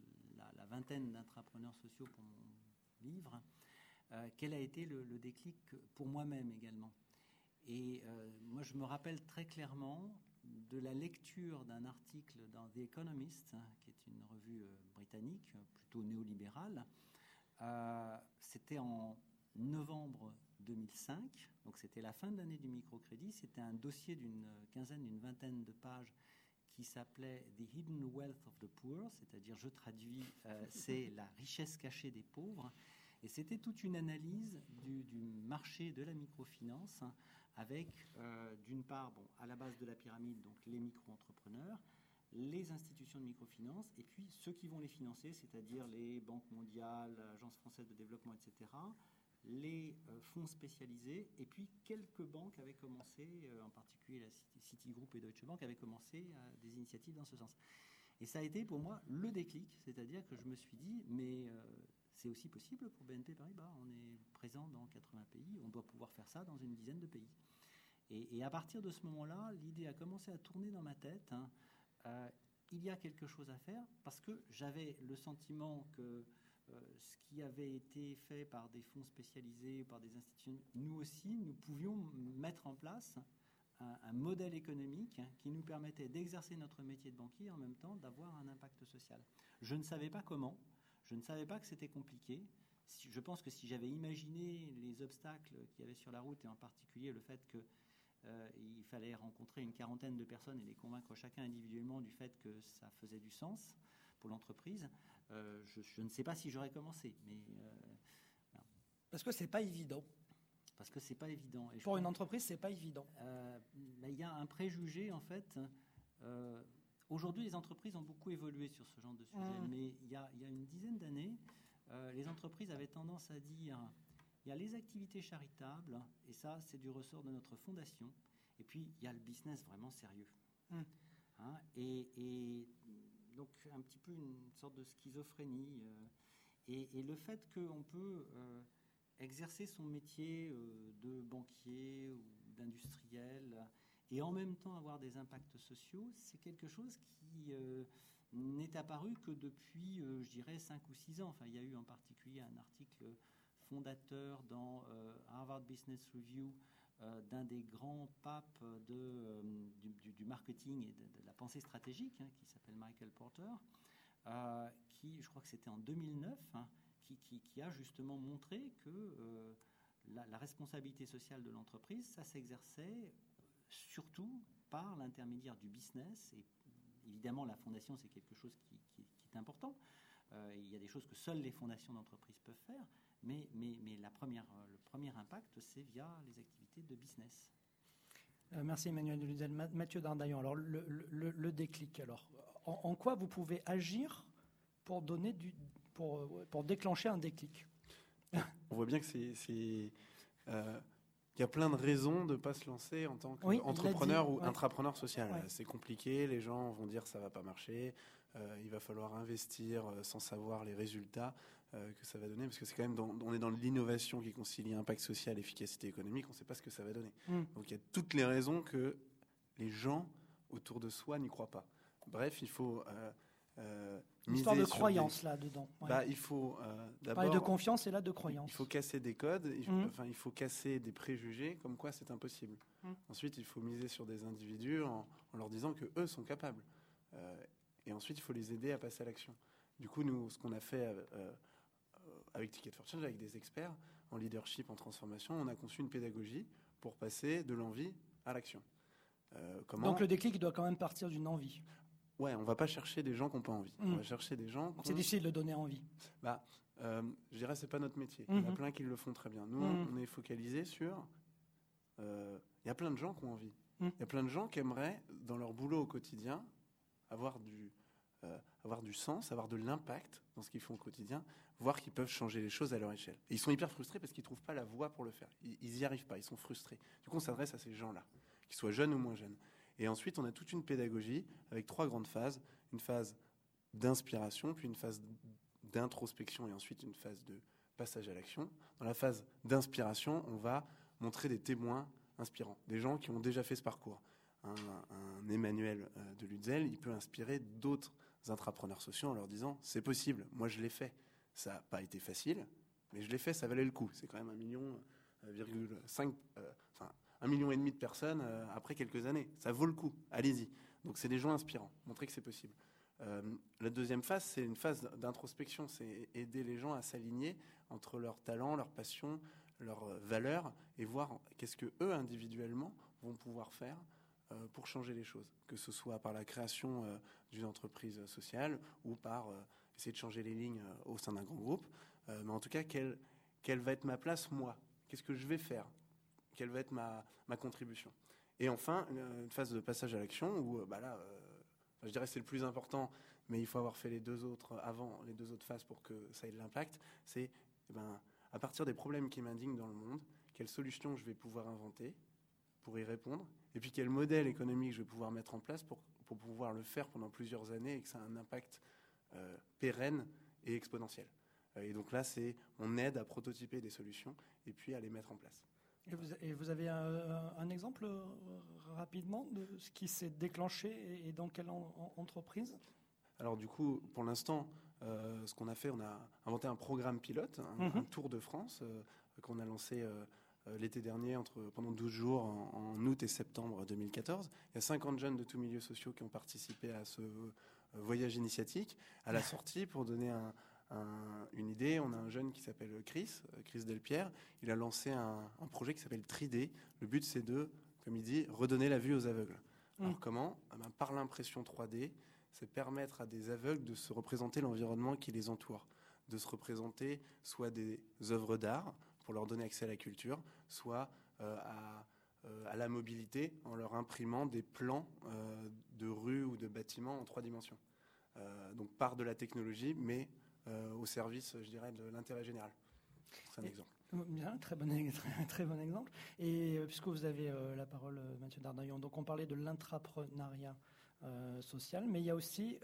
[SPEAKER 4] la, vingtaine d'intrapreneurs sociaux pour mon livre, euh, quel a été le, déclic pour moi-même également. Et euh, moi, je me rappelle très clairement de la lecture d'un article dans The Economist, hein, qui est une revue britannique, plutôt néolibérale. Euh, c'était en novembre 2005, donc c'était la fin de l'année du microcrédit. C'était un dossier d'une quinzaine, d'une vingtaine de pages qui s'appelait The Hidden Wealth of the Poor, c'est-à-dire, je traduis, euh, [laughs] c'est la richesse cachée des pauvres. Et c'était toute une analyse du, du marché de la microfinance avec euh, d'une part, bon, à la base de la pyramide, donc les micro-entrepreneurs, les institutions de microfinance, et puis ceux qui vont les financer, c'est-à-dire les banques mondiales, l'Agence française de développement, etc., les euh, fonds spécialisés, et puis quelques banques avaient commencé, euh, en particulier la Citigroup et Deutsche Bank, avaient commencé des initiatives dans ce sens. Et ça a été pour moi le déclic, c'est-à-dire que je me suis dit, mais c'est aussi possible pour BNP Paribas. On est présent dans 80 pays, on doit pouvoir faire ça dans une dizaine de pays. Et, à partir de ce moment-là, l'idée a commencé à tourner dans ma tête. Hein. Euh, il y a quelque chose à faire parce que j'avais le sentiment que euh, ce qui avait été fait par des fonds spécialisés, par des institutions, nous aussi, nous pouvions mettre en place un, modèle économique qui nous permettait d'exercer notre métier de banquier en même temps d'avoir un impact social. Je ne savais pas comment, je ne savais pas que c'était compliqué. Je pense que si j'avais imaginé les obstacles qu'il y avait sur la route, et en particulier le fait que euh, il fallait rencontrer une quarantaine de personnes et les convaincre chacun individuellement du fait que ça faisait du sens pour l'entreprise. Euh, je, ne sais pas si j'aurais commencé, mais
[SPEAKER 1] euh, parce que c'est pas évident.
[SPEAKER 4] Parce que c'est pas évident.
[SPEAKER 1] Et pour une entreprise, c'est pas évident.
[SPEAKER 4] il y a un préjugé en fait. Aujourd'hui, les entreprises ont beaucoup évolué sur ce genre de sujet, mmh. mais il y, a, il y, a, une dizaine d'années, les entreprises avaient tendance à dire il y a les activités charitables, et ça, c'est du ressort de notre fondation. Et puis, il y a le business vraiment sérieux. Hmm. Hein, et, donc, un petit peu une sorte de schizophrénie. Euh, et, le fait qu'on peut euh, exercer son métier euh, de banquier ou d'industriel et en même temps avoir des impacts sociaux, c'est quelque chose qui n'est apparu que depuis, je dirais, 5 ou 6 ans. Enfin, il y a eu en particulier un article fondateur dans euh, Harvard Business Review euh, d'un des grands papes euh, du, marketing et de, la pensée stratégique, hein, qui s'appelle Michael Porter, qui, je crois que c'était en 2009, hein, qui, a justement montré que la, responsabilité sociale de l'entreprise, ça s'exerçait surtout par l'intermédiaire du business. Et évidemment, la fondation, c'est quelque chose qui, est important. il y a des choses que seules les fondations d'entreprise peuvent faire, mais, mais, mais la première, euh, le premier impact, c'est via les activités de business.
[SPEAKER 1] Euh, merci Emmanuel Deluzel. Mathieu Dardaillon, alors le, le, déclic, alors en, quoi vous pouvez agir pour, donner du, pour, euh, pour déclencher un déclic?
[SPEAKER 3] On voit bien que c'est... il y a plein de raisons de ne pas se lancer en tant qu'entrepreneur ou intrapreneur social. C'est compliqué, les gens vont dire ça va pas marcher, il va falloir investir sans savoir les résultats. Euh, que ça va donner, parce que c'est quand même, on est dans l'innovation qui concilie impact social, efficacité économique, on ne sait pas ce que ça va donner. Mm. Donc il y a toutes les raisons que les gens autour de soi n'y croient pas. Bref, il faut euh,
[SPEAKER 1] euh, Une histoire de croyance là-dedans.
[SPEAKER 3] Bah, il faut
[SPEAKER 1] euh, d'abord. de confiance et là de croyance.
[SPEAKER 3] Il faut casser des codes, il faut, mm. enfin, il faut casser des préjugés comme quoi c'est impossible. Mm. Ensuite, il faut miser sur des individus en, leur disant que eux sont capables. et ensuite, il faut les aider à passer à l'action. Du coup, nous, ce qu'on a fait avec Ticket for Change, avec des experts en leadership, en transformation, on a conçu une pédagogie pour passer de l'envie à l'action.
[SPEAKER 1] Euh, comment Donc le déclic doit quand même partir d'une envie.
[SPEAKER 3] Ouais, on va pas chercher des gens qui n'ont pas envie. On hmm. va chercher des gens.
[SPEAKER 1] C'est difficile de donner envie.
[SPEAKER 3] Bah, euh, je dirais c'est pas notre métier. Il y en a mhm. plein qui le font très bien. Nous, mhm. on est focalisé sur. Euh, il y a plein de gens qui ont envie. Mhm. Il y a plein de gens qui aimeraient, dans leur boulot au quotidien, avoir du, euh, avoir du sens, avoir de l'impact dans ce qu'ils font au quotidien, voir qu'ils peuvent changer les choses à leur échelle. Et ils sont hyper frustrés parce qu'ils trouvent pas la voie pour le faire. Ils, ils y arrivent pas. Ils sont frustrés. Du coup, on s'adresse à ces gens-là, qu'ils soient jeunes ou moins jeunes. Et ensuite, on a toute une pédagogie avec trois grandes phases. Une phase d'inspiration, puis une phase d'introspection et ensuite une phase de passage à l'action. Dans la phase d'inspiration, on va montrer des témoins inspirants, des gens qui ont déjà fait ce parcours. Un, Emmanuel euh, de Lutzel, il peut inspirer d'autres intrapreneurs sociaux en leur disant c'est possible, moi je l'ai fait. Ça n'a pas été facile, mais je l'ai fait, ça valait le coup. C'est quand même un million, euh, virgule euh, un million et demi de personnes après quelques années. Ça vaut le coup. Allez-y. Donc c'est des gens inspirants. Montrer que c'est possible. Euh, la deuxième phase, c'est une phase d'introspection, c'est aider les gens à s'aligner entre leurs talents, leurs passions, leurs euh, valeurs, et voir qu'est-ce que eux individuellement vont pouvoir faire euh, pour changer les choses, que ce soit par la création d'une entreprise sociale ou par essayer de changer les lignes au sein d'un grand groupe. mais en tout cas, quelle, quelle va être ma place, moi? Qu'est-ce que je vais faire? Quelle va être ma, ma contribution? Et enfin, une phase de passage à l'action où bah là, je dirais c'est le plus important, mais il faut avoir fait les deux autres avant, les deux autres phases pour que ça ait de l'impact. C'est eh ben, à partir des problèmes qui m'indignent dans le monde, quelles solutions je vais pouvoir inventer pour y répondre, et puis quel modèle économique je vais pouvoir mettre en place pour, pour pouvoir le faire pendant plusieurs années et que ça ait un impact euh, pérenne et exponentiel. Euh, et donc là, c'est on aide à prototyper des solutions et puis à les mettre en place.
[SPEAKER 1] Et vous, avez un, exemple euh, rapidement de ce qui s'est déclenché et dans quelle entreprise?
[SPEAKER 3] Alors du coup, pour l'instant, euh, ce qu'on a fait, on a inventé un programme pilote, un, mhm. Tour de France, euh, qu'on a lancé l'été dernier entre, pendant 12 jours en, août et septembre 2014. Il y a 50 jeunes de tous milieux sociaux qui ont participé à ce voyage initiatique. À la sortie, pour donner un, une idée. On a un jeune qui s'appelle Chris, euh, Chris Delpierre. Il a lancé un, projet qui s'appelle 3D. Le but, c'est de, comme il dit, redonner la vue aux aveugles. Mm. Alors comment? Ah ben, Par l'impression 3D, c'est permettre à des aveugles de se représenter l'environnement qui les entoure, de se représenter soit des œuvres d'art pour leur donner accès à la culture, soit euh, euh, à, la mobilité en leur imprimant des plans de rues ou de bâtiments en trois dimensions. donc par de la technologie, mais euh, au service, je dirais, de l'intérêt général. C'est un exemple.
[SPEAKER 1] Bien, très bon, [laughs] très, bon exemple. Et euh, puisque vous avez euh, la parole, Mathieu Dardaillon, donc on parlait de l'intrapreneuriat social, mais il y a aussi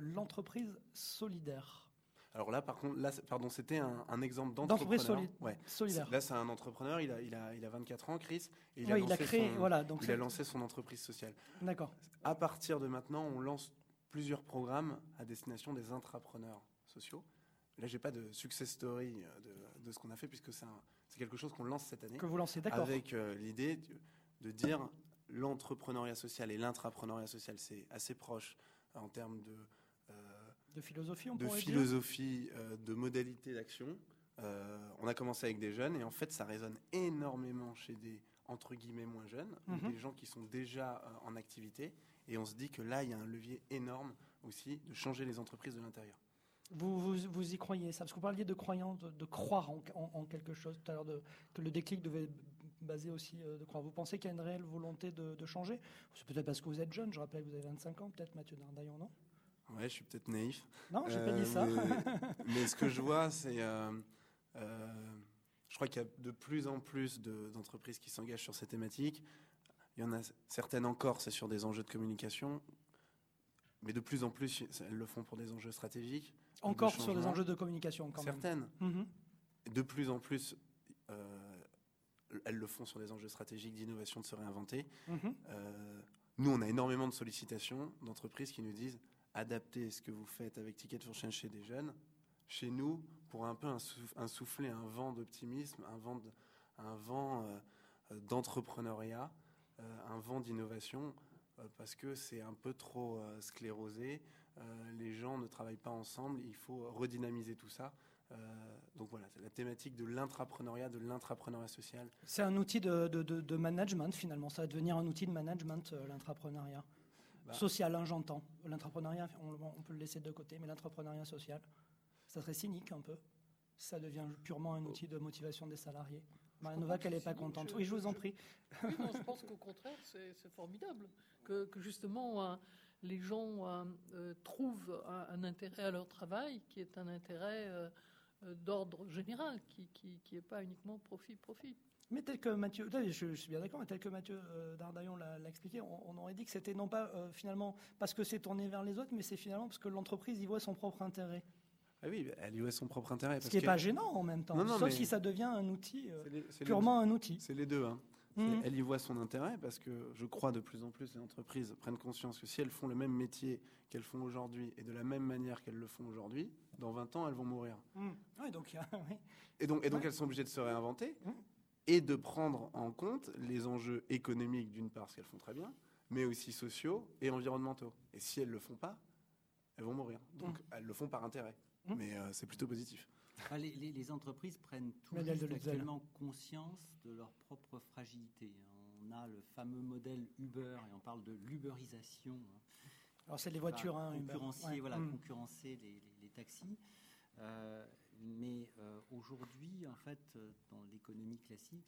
[SPEAKER 1] l'entreprise solidaire.
[SPEAKER 3] Alors là, par contre, là, pardon, c'était un, exemple d'entrepreneur.
[SPEAKER 1] D'entreprise solidaire.
[SPEAKER 3] Là, c'est un entrepreneur. Il a, il a, il a 24 ans, Chris,
[SPEAKER 1] et il, a, lancé créé,
[SPEAKER 3] son,
[SPEAKER 1] voilà, donc
[SPEAKER 3] il a lancé son entreprise sociale.
[SPEAKER 1] D'accord.
[SPEAKER 3] À partir de maintenant, on lance plusieurs programmes à destination des intrapreneurs sociaux. Là, j'ai pas de success story euh, de, ce qu'on a fait puisque c'est quelque chose qu'on lance cette année.
[SPEAKER 1] Que vous lancez, d'accord.
[SPEAKER 3] Avec euh, l'idée de, dire l'entrepreneuriat social et l'intrapreneuriat social, c'est assez proche en termes de
[SPEAKER 1] de philosophie, on
[SPEAKER 3] de philosophie, de modalité d'action. on a commencé avec des jeunes et en fait, ça résonne énormément chez des entre guillemets moins jeunes, mhm. des gens qui sont déjà en activité. Et on se dit que là, il y a un levier énorme aussi de changer les entreprises de l'intérieur.
[SPEAKER 1] Vous, vous, y croyez ça? Parce que vous parliez de croyance, de, croire en, quelque chose tout à l'heure, que le déclic devait baser aussi euh, de croire. Vous pensez qu'il y a une réelle volonté de, changer? C'est peut-être parce que vous êtes jeune, je rappelle que vous avez 25 ans, peut-être Mathieu Dardaillon, non?
[SPEAKER 3] Ouais, je suis peut-être naïf.
[SPEAKER 1] Non, j'ai pas dit ça.
[SPEAKER 3] Euh, [laughs] mais, ce que je vois, c'est. Euh, je crois qu'il y a de plus en plus d'entreprises qui s'engagent sur ces thématiques. Il y en a certaines encore, c'est sur des enjeux de communication. Mais de plus en plus, elles le font pour des enjeux stratégiques.
[SPEAKER 1] Encore sur des enjeux de communication, quand
[SPEAKER 3] Certaines. Mhm. De plus en plus, euh, elles le font sur des enjeux stratégiques d'innovation, de se réinventer. Mhm. Euh, nous, on a énormément de sollicitations d'entreprises qui nous disent adaptez ce que vous faites avec Ticket for Change chez des jeunes, chez nous, pour un peu insuffler un vent d'optimisme, un vent, vent euh, d'entrepreneuriat, un vent d'innovation, parce que c'est un peu trop sclérosé. Euh, les gens ne travaillent pas ensemble, il faut redynamiser tout ça. Euh, donc voilà, c'est la thématique de l'intrapreneuriat, de l'intrapreneuriat social.
[SPEAKER 1] C'est un outil de, management finalement, ça va devenir un outil de management, euh, l'intrapreneuriat. Bah. social, hein, j'entends. L'intrapreneuriat, on, peut le laisser de côté, mais l'intrapreneuriat social, ça serait cynique un peu. ça devient purement un outil de motivation des salariés Nova, qu'elle n'est pas contente. Oui, je vous en prie.
[SPEAKER 2] Oui, non, je [laughs] pense qu'au contraire, c'est formidable que, justement les gens trouvent un, intérêt à leur travail qui est un intérêt d'ordre général, qui n'est pas uniquement profit-profit.
[SPEAKER 1] Mais tel que Mathieu, je, suis bien d'accord, mais tel que Mathieu euh, Dardaillon l'a expliqué, on, aurait dit que c'était non pas euh, finalement parce que c'est tourné vers les autres, mais c'est finalement parce que l'entreprise y voit son propre intérêt.
[SPEAKER 3] Ah oui, elle y voit son propre intérêt.
[SPEAKER 1] Ce qui n'est pas gênant en même temps, sauf si ça devient un outil, euh, purement un outil.
[SPEAKER 3] C'est les deux. Hein. Mmh. Elle y voit son intérêt parce que je crois de plus en plus les entreprises prennent conscience que si elles font le même métier qu'elles font aujourd'hui et de la même manière qu'elles le font aujourd'hui, dans 20 ans, elles vont mourir.
[SPEAKER 1] Mmh. donc, [laughs]
[SPEAKER 3] Et donc, et donc elles sont obligées de se réinventer. Mmh et de prendre en compte les enjeux économiques d'une part, ce qu'elles font très bien, mais aussi sociaux et environnementaux. Et si elles ne le font pas, elles vont mourir. Donc mmh. elles le font par intérêt. Mmh. Mais euh, c'est plutôt positif.
[SPEAKER 4] les, entreprises prennent tout actuellement conscience de leur propre fragilité. On a le fameux modèle Uber et on parle de l'uberisation.
[SPEAKER 1] Alors c'est les voitures, hein,
[SPEAKER 4] concurrencer, voilà, mmh. concurrencer les, taxis. Euh, mais euh, aujourd'hui, en fait, euh, dans l'économie classique,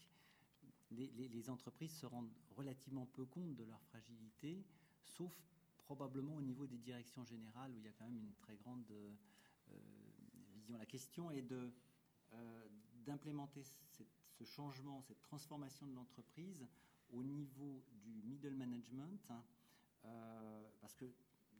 [SPEAKER 4] les, entreprises se rendent relativement peu compte de leur fragilité, sauf probablement au niveau des directions générales où il y a quand même une très grande euh, vision. La question est de d'implémenter ce changement, cette transformation de l'entreprise au niveau du middle management, hein, parce que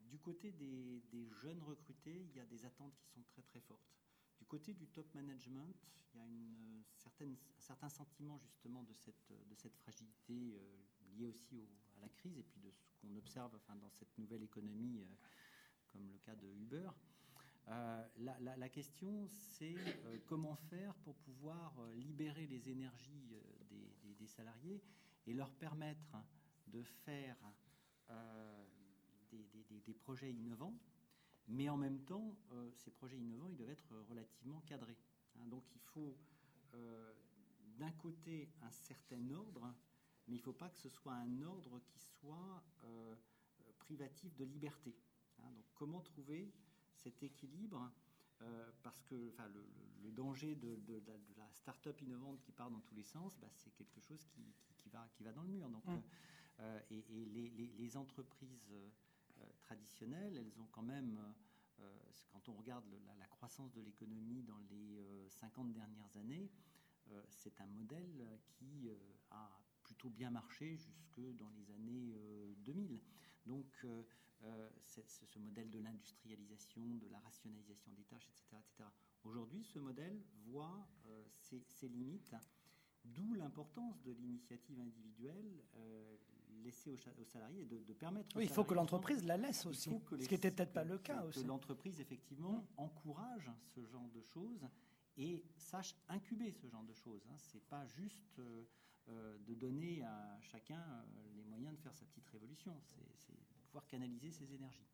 [SPEAKER 4] du côté des, des, jeunes recrutés, il y a des attentes qui sont très très fortes. Du côté du top management, il y a euh, un certain sentiment justement de cette, cette fragilité euh, liée aussi à la crise et puis de ce qu'on observe dans cette nouvelle économie, euh, comme le cas de Uber. la, question, c'est comment faire pour pouvoir libérer les énergies des, salariés et leur permettre de faire des, projets innovants mais en même temps, euh, ces projets innovants, ils doivent être relativement cadrés. Hein. donc il faut euh, d'un côté un certain ordre, mais il ne faut pas que ce soit un ordre qui soit euh, privatif de liberté. Hein. donc comment trouver cet équilibre parce que enfin, le, danger de, la start-up innovante qui part dans tous les sens, bah, c'est quelque chose qui, va, qui va dans le mur. Donc, mmh. et, les, les, entreprises traditionnelles, elles ont quand même, euh, euh, quand on regarde la, croissance de l'économie dans les 50 dernières années, c'est un modèle qui a plutôt bien marché jusque dans les années 2000. Donc, ce modèle de l'industrialisation, de la rationalisation des tâches, etc. etc. Aujourd'hui, ce modèle voit ses, limites, d'où l'importance de l'initiative individuelle, laisser aux, salariés, de, de permettre.
[SPEAKER 1] Oui, il faut que l'entreprise la laisse aussi, ce qui n'était peut-être pas le cas aussi.
[SPEAKER 4] Que l'entreprise, effectivement, encourage ce genre de choses et sache incuber ce genre de choses. Hein. Ce n'est pas juste euh, euh, de donner à chacun euh, les moyens de faire sa petite révolution, c'est pouvoir canaliser ses énergies.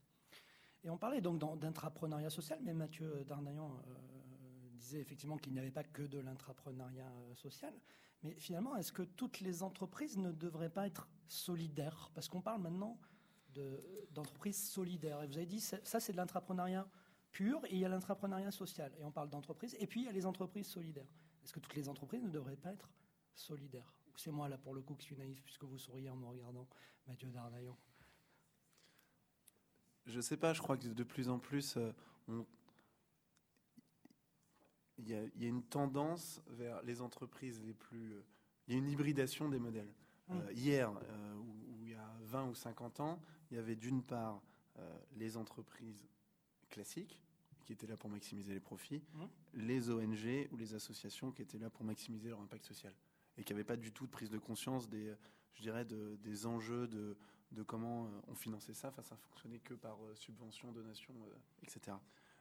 [SPEAKER 1] Et on parlait donc d'intrapreneuriat social, mais Mathieu Darnayan disait effectivement qu'il n'y avait pas que de l'intrapreneuriat social. Mais finalement, est-ce que toutes les entreprises ne devraient pas être solidaires? Parce qu'on parle maintenant d'entreprises solidaires. Et vous avez dit, ça c'est de l'intrapreneuriat pur, et il y a l'intrapreneuriat social. Et on parle d'entreprises, et puis il y a les entreprises solidaires. Est-ce que toutes les entreprises ne devraient pas être solidaires? C'est moi là pour le coup qui suis naïf, puisque vous souriez en me regardant, Mathieu Dardaillon?
[SPEAKER 3] Je ne sais pas, je crois que de plus en plus, euh, on, il y, a, une tendance vers les entreprises les plus. Euh, il y a une hybridation des modèles. Euh, hier, euh, où, il y a 20 ou 50 ans, il y avait d'une part les entreprises classiques qui étaient là pour maximiser les profits, mmh. les ONG ou les associations qui étaient là pour maximiser leur impact social et qui n'avaient pas du tout de prise de conscience des, je dirais, des enjeux de, de comment on finançait ça. Enfin, ça fonctionnait que par subvention, donation, etc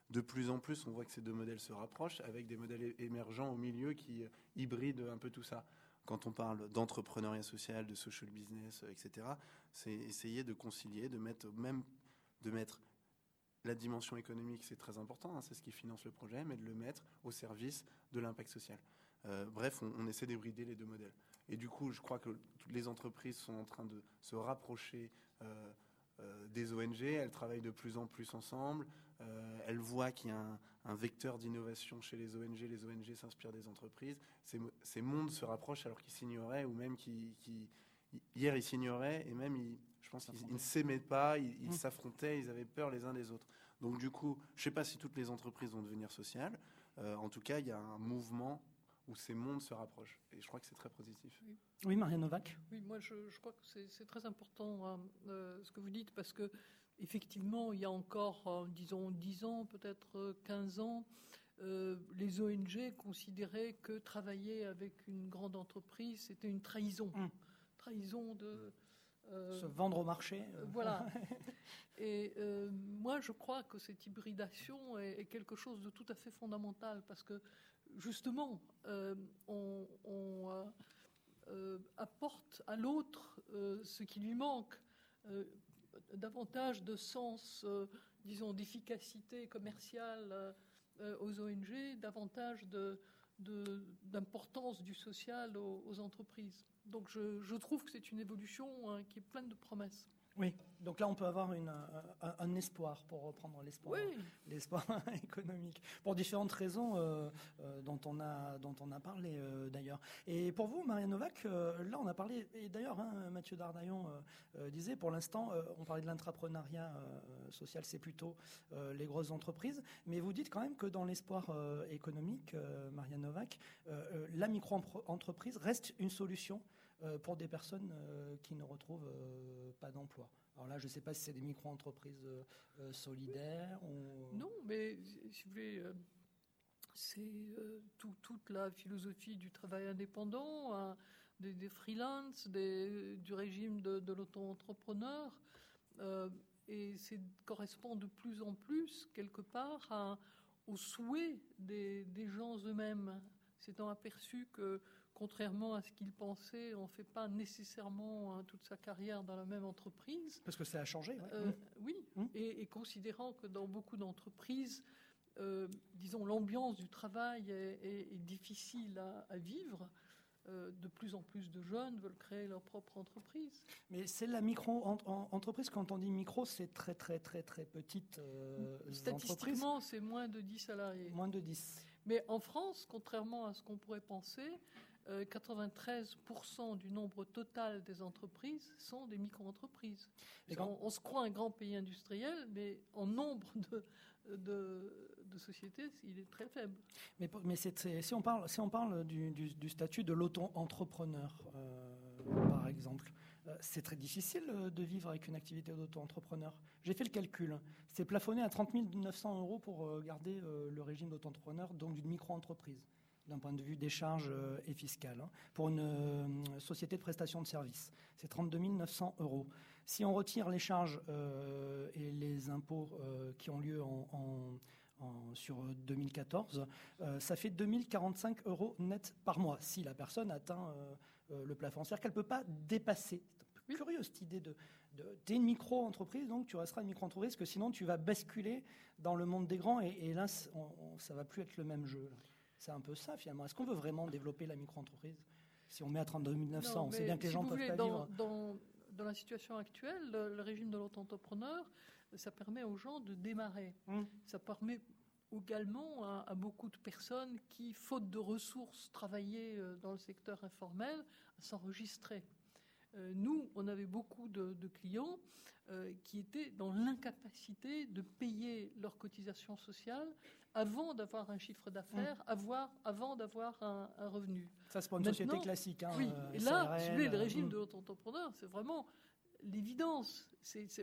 [SPEAKER 3] de plus en plus, on voit que ces deux modèles se rapprochent avec des modèles émergents au milieu qui euh, hybrident un peu tout ça. Quand on parle d'entrepreneuriat social, de social business, euh, etc., c'est essayer de concilier, de mettre même de mettre la dimension économique, c'est très important, hein, c'est ce qui finance le projet, mais de le mettre au service de l'impact social. Euh, bref, on, essaie d'hybrider les deux modèles. Et du coup, je crois que toutes les entreprises sont en train de se rapprocher des ONG, elles travaillent de plus en plus ensemble. elles voient qu'il y a un, vecteur d'innovation chez les ONG. Les ONG s'inspirent des entreprises. Ces, mondes se rapprochent alors qu'ils s'ignoraient ou même qui, hier ils s'ignoraient et même je pense qu'ils ne s'aimaient pas, ils mmh. s'affrontaient, ils avaient peur les uns des autres. Donc du coup, je ne sais pas si toutes les entreprises vont devenir sociales. Euh, en tout cas, il y a un mouvement où ces mondes se rapprochent. Et je crois que c'est très positif.
[SPEAKER 1] Oui, Maria Novak.
[SPEAKER 2] Oui, moi je, crois que c'est très important hein, euh, ce que vous dites parce que effectivement, il y a encore, euh, disons, 10 ans, peut-être 15 ans, les ONG considéraient que travailler avec une grande entreprise, c'était une trahison. Hum. Trahison de
[SPEAKER 1] se vendre au marché.
[SPEAKER 2] Euh. Voilà. [laughs] Et euh, moi, je crois que cette hybridation est, quelque chose de tout à fait fondamental parce que justement, euh, on, apporte à l'autre ce qui lui manque, davantage de sens, disons, d'efficacité commerciale aux ONG, davantage d'importance du social aux entreprises. Donc je, trouve que c'est une évolution hein, qui est pleine de promesses.
[SPEAKER 1] Oui, donc là on peut avoir une, un, espoir, pour reprendre l'espoir, l'espoir [laughs] économique, pour différentes raisons euh, euh, dont, on a, dont on a parlé euh, d'ailleurs. Et pour vous, Maria Novak, là on a parlé, et d'ailleurs hein, Mathieu Dardaillon disait, pour l'instant on parlait de l'intrapreneuriat social, c'est plutôt les grosses entreprises, mais vous dites quand même que dans l'espoir économique, Maria Novak, la micro-entreprise reste une solution euh, pour des personnes euh, qui ne retrouvent euh, pas d'emploi. Alors là, je ne sais pas si c'est des micro-entreprises solidaires.
[SPEAKER 2] Non, mais si vous voulez, c'est toute la philosophie du travail indépendant, hein, des, des freelances, du régime de, l'auto-entrepreneur. et ça correspond de plus en plus, quelque part, aux souhaits des, des gens eux-mêmes, s'étant aperçu que contrairement à ce qu'il pensait, on ne fait pas nécessairement hein, toute sa carrière dans la même entreprise.
[SPEAKER 1] Parce que ça a changé.
[SPEAKER 2] Euh, oui, mmh. Et, considérant que dans beaucoup d'entreprises, euh, disons, l'ambiance du travail est, difficile à, vivre. Euh, de plus en plus de jeunes veulent créer leur propre entreprise.
[SPEAKER 1] Mais c'est la micro-entreprise, quand on dit micro, c'est très très très très petite
[SPEAKER 2] Statistiquement, c'est moins de 10 salariés.
[SPEAKER 1] Moins de 10.
[SPEAKER 2] Mais en France, contrairement à ce qu'on pourrait penser, 93% euh, du nombre total des entreprises sont des micro-entreprises. On, se croit un grand pays industriel, mais en nombre de, sociétés, il est très faible.
[SPEAKER 1] Mais, mais si on parle, si on parle du, statut de l'auto-entrepreneur, euh, par exemple, euh, c'est très difficile de vivre avec une activité d'auto-entrepreneur. J'ai fait le calcul. C'est plafonné à 30 900 euros pour garder le régime d'auto-entrepreneur, donc d'une micro-entreprise d'un point de vue des charges euh, et fiscales. Hein, pour une euh, société de prestation de services, c'est 32 900 euros. Si on retire les charges euh, et les impôts qui ont lieu sur 2014, ça fait 2045 euros net par mois si la personne atteint le plafond. C'est-à-dire qu'elle ne peut pas dépasser. C'est curieux cette idée de, tu es une micro-entreprise, donc tu resteras une micro-entreprise, que sinon tu vas basculer dans le monde des grands et, là, ça ça va plus être le même jeu. C'est un peu ça finalement. Est-ce qu'on veut vraiment développer la micro-entreprise Si on met à 32 900, on sait bien que les gens peuvent pas
[SPEAKER 2] dans,
[SPEAKER 1] vivre.
[SPEAKER 2] Dans, dans, la situation actuelle, le, régime de l'auto-entrepreneur, ça permet aux gens de démarrer. Hum. Ça permet également à, beaucoup de personnes qui, faute de ressources, travaillaient euh, dans le secteur informel, à s'enregistrer. Euh, nous, on avait beaucoup de, clients euh, qui étaient dans l'incapacité de payer leurs cotisations sociales avant d'avoir un chiffre d'affaires, mmh. avant d'avoir un, revenu.
[SPEAKER 1] Ça, c'est pour une société classique. Hein,
[SPEAKER 2] oui, euh, et là, le régime mmh. de l'auto-entrepreneur, c'est vraiment l'évidence.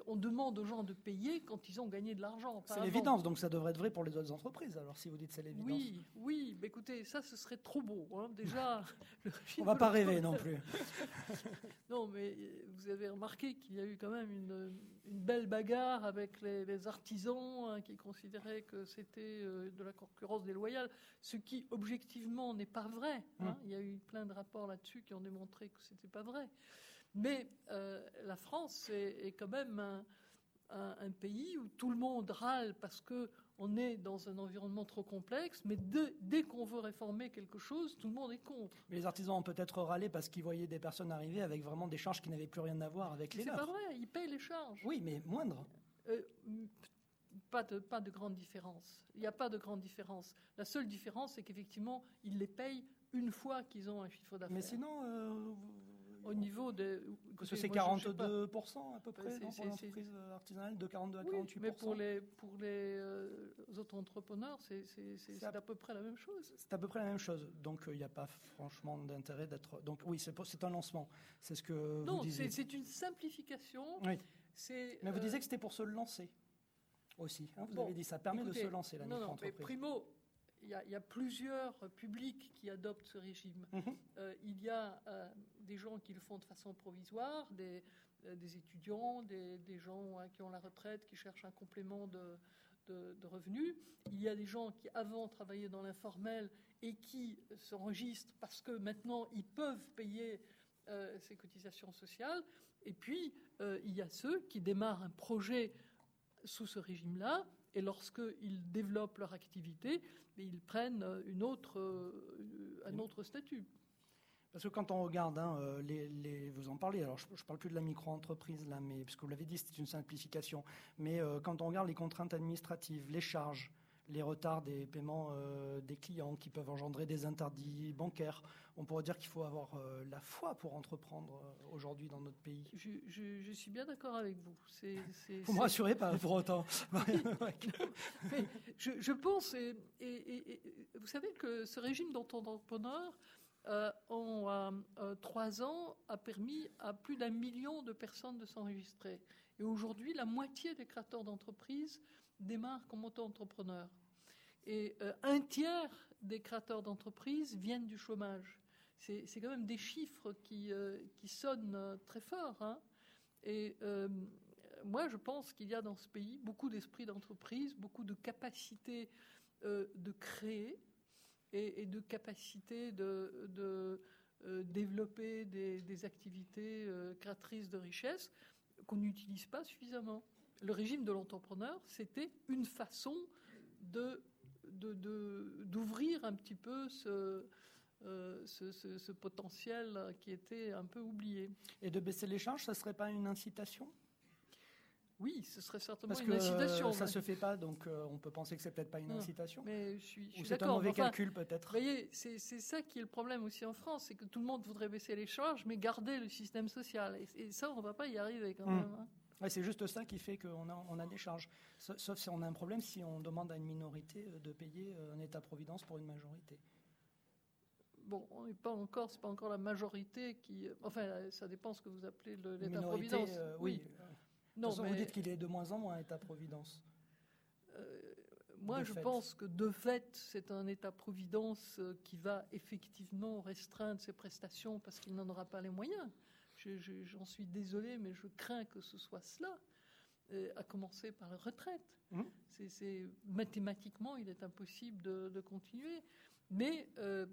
[SPEAKER 2] On demande aux gens de payer quand ils ont gagné de l'argent.
[SPEAKER 1] C'est l'évidence, donc ça devrait être vrai pour les autres entreprises. Alors si vous dites c'est l'évidence.
[SPEAKER 2] Oui, oui, mais écoutez, ça ce serait trop beau. Hein. Déjà, [laughs]
[SPEAKER 1] on va pas rêver non plus. [laughs]
[SPEAKER 2] non, mais vous avez remarqué qu'il y a eu quand même une, belle bagarre avec les, artisans hein, qui considéraient que c'était euh, de la concurrence déloyale, ce qui objectivement n'est pas vrai. Hein. Hum. Il y a eu plein de rapports là-dessus qui ont démontré que c'était pas vrai. Mais euh, la France est, quand même un, pays où tout le monde râle parce que on est dans un environnement trop complexe, mais dès qu'on veut réformer quelque chose, tout le monde est contre.
[SPEAKER 1] Mais les artisans ont peut-être râlé parce qu'ils voyaient des personnes arriver avec vraiment des charges qui n'avaient plus rien à voir avec les leurs.
[SPEAKER 2] C'est pas vrai, ils payent les charges.
[SPEAKER 1] Oui, mais moindre.
[SPEAKER 2] Euh, pas de, pas de grande différence. Il n'y a pas de grande différence. La seule différence, c'est qu'effectivement, ils les payent une fois qu'ils ont un chiffre d'affaires.
[SPEAKER 1] Mais sinon, euh,
[SPEAKER 2] au niveau de.
[SPEAKER 1] Parce que c'est 42% à peu près dans l'entreprise artisanale, de 42 à 48%.
[SPEAKER 2] Mais pour les, pour les euh, autres entrepreneurs, c'est à, peu près la même chose.
[SPEAKER 1] C'est à peu près la même chose. Donc euh, il n'y a pas franchement d'intérêt d'être. Donc oui, c'est un lancement. C'est ce que
[SPEAKER 2] non,
[SPEAKER 1] vous disiez.
[SPEAKER 2] Non, c'est une simplification.
[SPEAKER 1] Oui. Mais vous disiez que c'était pour se lancer aussi. Hein, vous avez dit ça permet de se lancer la
[SPEAKER 2] non, non, mais primo, il y, a plusieurs publics qui adoptent ce régime. Mhm. Euh, il y a euh, des gens qui le font de façon provisoire, des, euh, étudiants, des, gens hein, qui ont la retraite, qui cherchent un complément de, revenus. Il y a des gens qui avant travaillaient dans l'informel et qui s'enregistrent parce que maintenant ils peuvent payer ces cotisations sociales. Et puis, il y a ceux qui démarrent un projet sous ce régime-là et lorsqu'ils développent leur activité, ils prennent une autre, euh, un autre statut.
[SPEAKER 1] Parce que quand on regarde, hein, euh, les, vous en parlez, alors je ne parle plus de la micro-entreprise là, mais, puisque vous l'avez dit, c'est une simplification, mais euh, quand on regarde les contraintes administratives, les charges, les retards des paiements euh, des clients qui peuvent engendrer des interdits bancaires. On pourrait dire qu'il faut avoir euh, la foi pour entreprendre euh, aujourd'hui dans notre pays.
[SPEAKER 2] Je, suis bien d'accord avec vous.
[SPEAKER 1] C'est, vous ne me rassurez pas pour autant. [laughs] [laughs]
[SPEAKER 2] je, pense, et, vous savez que ce régime d'entrepreneur en trois ans a permis à plus d'un million de personnes de s'enregistrer. Et aujourd'hui, la moitié des créateurs d'entreprises démarrent comme auto-entrepreneurs. Et euh, un tiers des créateurs d'entreprises viennent du chômage. C'est quand même des chiffres qui, euh, qui sonnent euh, très fort. Hein. Et moi, je pense qu'il y a dans ce pays beaucoup d'esprit d'entreprise, beaucoup de capacité de créer et, de capacité de, de développer des, des activités créatrices de richesse qu'on n'utilise pas suffisamment le régime de l'entrepreneur, c'était une façon de, d'ouvrir un petit peu euh, ce, ce, potentiel qui était un peu oublié.
[SPEAKER 1] Et de baisser les charges, ça ne serait pas une incitation?
[SPEAKER 2] Oui, ce serait certainement
[SPEAKER 1] Parce
[SPEAKER 2] une incitation.
[SPEAKER 1] ça ne se fait pas, donc euh, on peut penser que c'est peut-être pas une incitation.
[SPEAKER 2] Mais je suis,
[SPEAKER 1] c'est un mauvais calcul peut-être.
[SPEAKER 2] Vous voyez, c'est, ça qui est le problème aussi en France, c'est que tout le monde voudrait baisser les charges, mais garder le système social. Et, ça, on ne va pas y arriver quand hmm. même. Hein
[SPEAKER 1] c'est juste ça qui fait qu'on a, on a des charges. Sauf si on a un problème, si on demande à une minorité euh, de payer euh, un État-providence pour une majorité.
[SPEAKER 2] Bon, on n'est pas encore, c'est pas encore la majorité qui. Enfin, ça dépend ce que vous appelez l'État-providence.
[SPEAKER 1] Euh, oui. Non, mais... vous dites qu'il est de moins en moins État-providence.
[SPEAKER 2] moi, je pense que de fait, c'est un État-providence qui va effectivement restreindre ses prestations parce qu'il n'en aura pas les moyens j'en suis désolé, mais je crains que ce soit cela, euh, à commencer par la retraite. Mmh. C'est mathématiquement, il est impossible de, continuer, mais euh,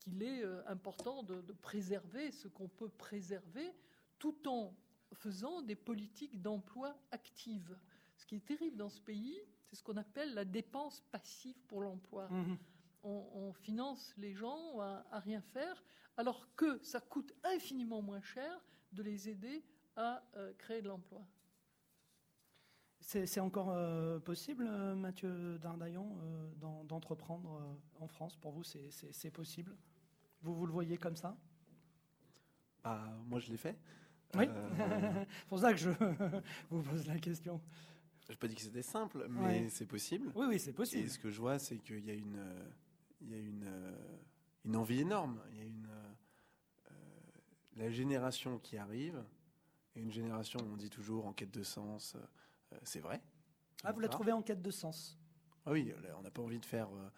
[SPEAKER 2] qu'il est euh, important de, préserver ce qu'on peut préserver, tout en faisant des politiques d'emploi actives. Ce qui est terrible dans ce pays, c'est ce qu'on appelle la dépense passive pour l'emploi. Mmh. On, finance les gens à, rien faire, alors que ça coûte infiniment moins cher de les aider à euh, créer de l'emploi.
[SPEAKER 1] C'est encore euh, possible, euh, Mathieu Dardaillon, d'entreprendre en France? Pour vous, c'est possible? Vous, vous le voyez comme ça?
[SPEAKER 3] Bah, Moi, je l'ai fait.
[SPEAKER 1] Oui, [laughs] c'est pour ça que je [laughs] vous pose la question.
[SPEAKER 3] Je n'ai pas dit que c'était simple, mais c'est possible.
[SPEAKER 1] Oui, oui, c'est possible.
[SPEAKER 3] Et ce que je vois, c'est qu'il y a une, il y a une, une envie énorme. Il y a une, la génération qui arrive, et une génération, on dit toujours, en quête de sens, euh, c'est vrai.
[SPEAKER 1] Ah, vous la trouvez en quête de sens?
[SPEAKER 3] Ah Oui, on n'a pas envie de faire euh,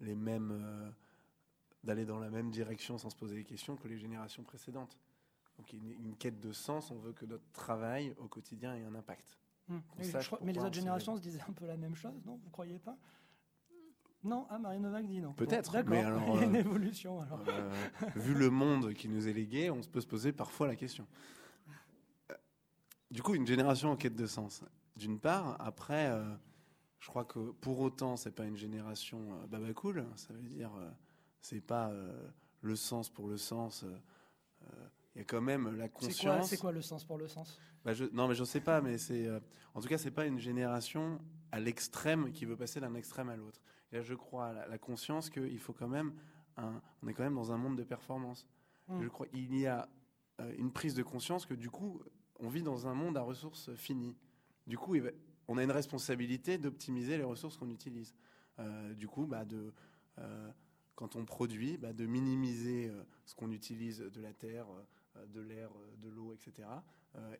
[SPEAKER 3] les mêmes. Euh, d'aller dans la même direction sans se poser les questions que les générations précédentes. Donc, une, une quête de sens, on veut que notre travail au quotidien ait un impact.
[SPEAKER 1] Hum. mais les autres générations se disaient un peu la même chose, non? Vous croyez pas? Non, ah, Marie Novak dit non.
[SPEAKER 3] Peut-être,
[SPEAKER 1] mais alors. [laughs] Il y a une euh, évolution alors. Euh,
[SPEAKER 3] vu le monde qui nous est légué, on se peut se poser parfois la question. Euh, du coup, une génération en quête de sens. D'une part, après, je crois que pour autant, c'est pas une génération baba cool. Ça veut dire, c'est pas le sens pour le sens. Il y a quand même la conscience.
[SPEAKER 1] C'est quoi, le sens pour le sens?
[SPEAKER 3] Bah, je, Non, mais je sais pas, mais c'est. en tout cas, c'est pas une génération à l'extrême qui veut passer d'un extrême à l'autre. Et là, je crois à la, conscience qu'il faut quand même. on est quand même dans un monde de performance. Mmh. Je crois il y a une prise de conscience que du coup, on vit dans un monde à ressources finies. Du coup, on a une responsabilité d'optimiser les ressources qu'on utilise. Euh, du coup, bah, de, euh, quand on produit, bah, de minimiser euh, ce qu'on utilise de la terre, de l'air, de l'eau, etc.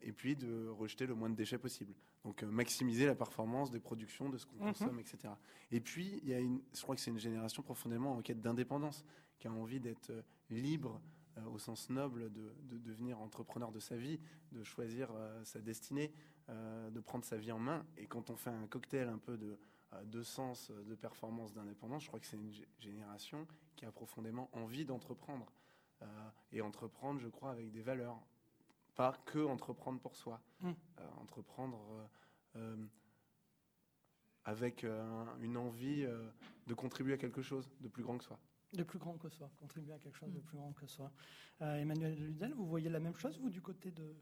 [SPEAKER 3] et puis de rejeter le moins de déchets possible. Donc maximiser la performance des productions, de ce qu'on mhm. consomme, etc. Et puis, il y a une, je crois que c'est une génération profondément en quête d'indépendance, qui a envie d'être libre euh, au sens noble de, devenir entrepreneur de sa vie, de choisir euh, sa destinée, euh, de prendre sa vie en main. Et quand on fait un cocktail un peu de, de sens, de performance, d'indépendance, je crois que c'est une génération qui a profondément envie d'entreprendre. et entreprendre, je crois, avec des valeurs. Pas que entreprendre pour soi. Mmh. entreprendre avec une envie de contribuer à quelque chose de plus grand que soi.
[SPEAKER 1] De plus grand que soi, contribuer à quelque chose de mm. plus grand que soi. Euh, Emmanuel Ludel, vous voyez la même chose, vous, du côté de,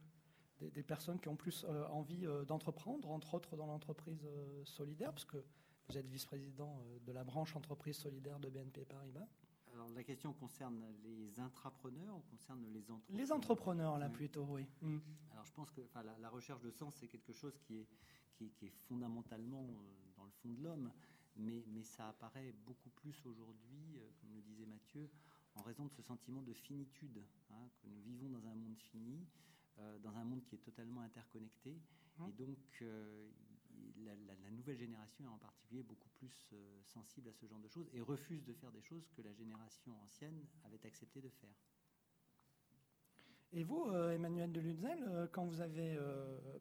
[SPEAKER 1] des, personnes qui ont plus euh, envie euh, d'entreprendre, entre autres dans l'entreprise solidaire, parce que vous êtes vice-président de la branche entreprise solidaire de BNP Paribas.
[SPEAKER 4] Alors la question concerne les intrapreneurs ou concerne les entrepreneurs
[SPEAKER 1] Les entrepreneurs, là, plutôt, oui.
[SPEAKER 4] Mm. Alors je pense que la, la, recherche de sens, c'est quelque chose qui est, qui, qui est fondamentalement dans le fond de l'homme mais, ça apparaît beaucoup plus aujourd'hui, euh, comme le disait Mathieu, en raison de ce sentiment de finitude, hein, que nous vivons dans un monde fini, euh, dans un monde qui est totalement interconnecté, mmh. et donc euh, la, nouvelle génération est en particulier beaucoup plus sensible à ce genre de choses et refuse de faire des choses que la génération ancienne avait accepté de faire.
[SPEAKER 1] Et vous, Emmanuel de Lunzel, quand vous avez,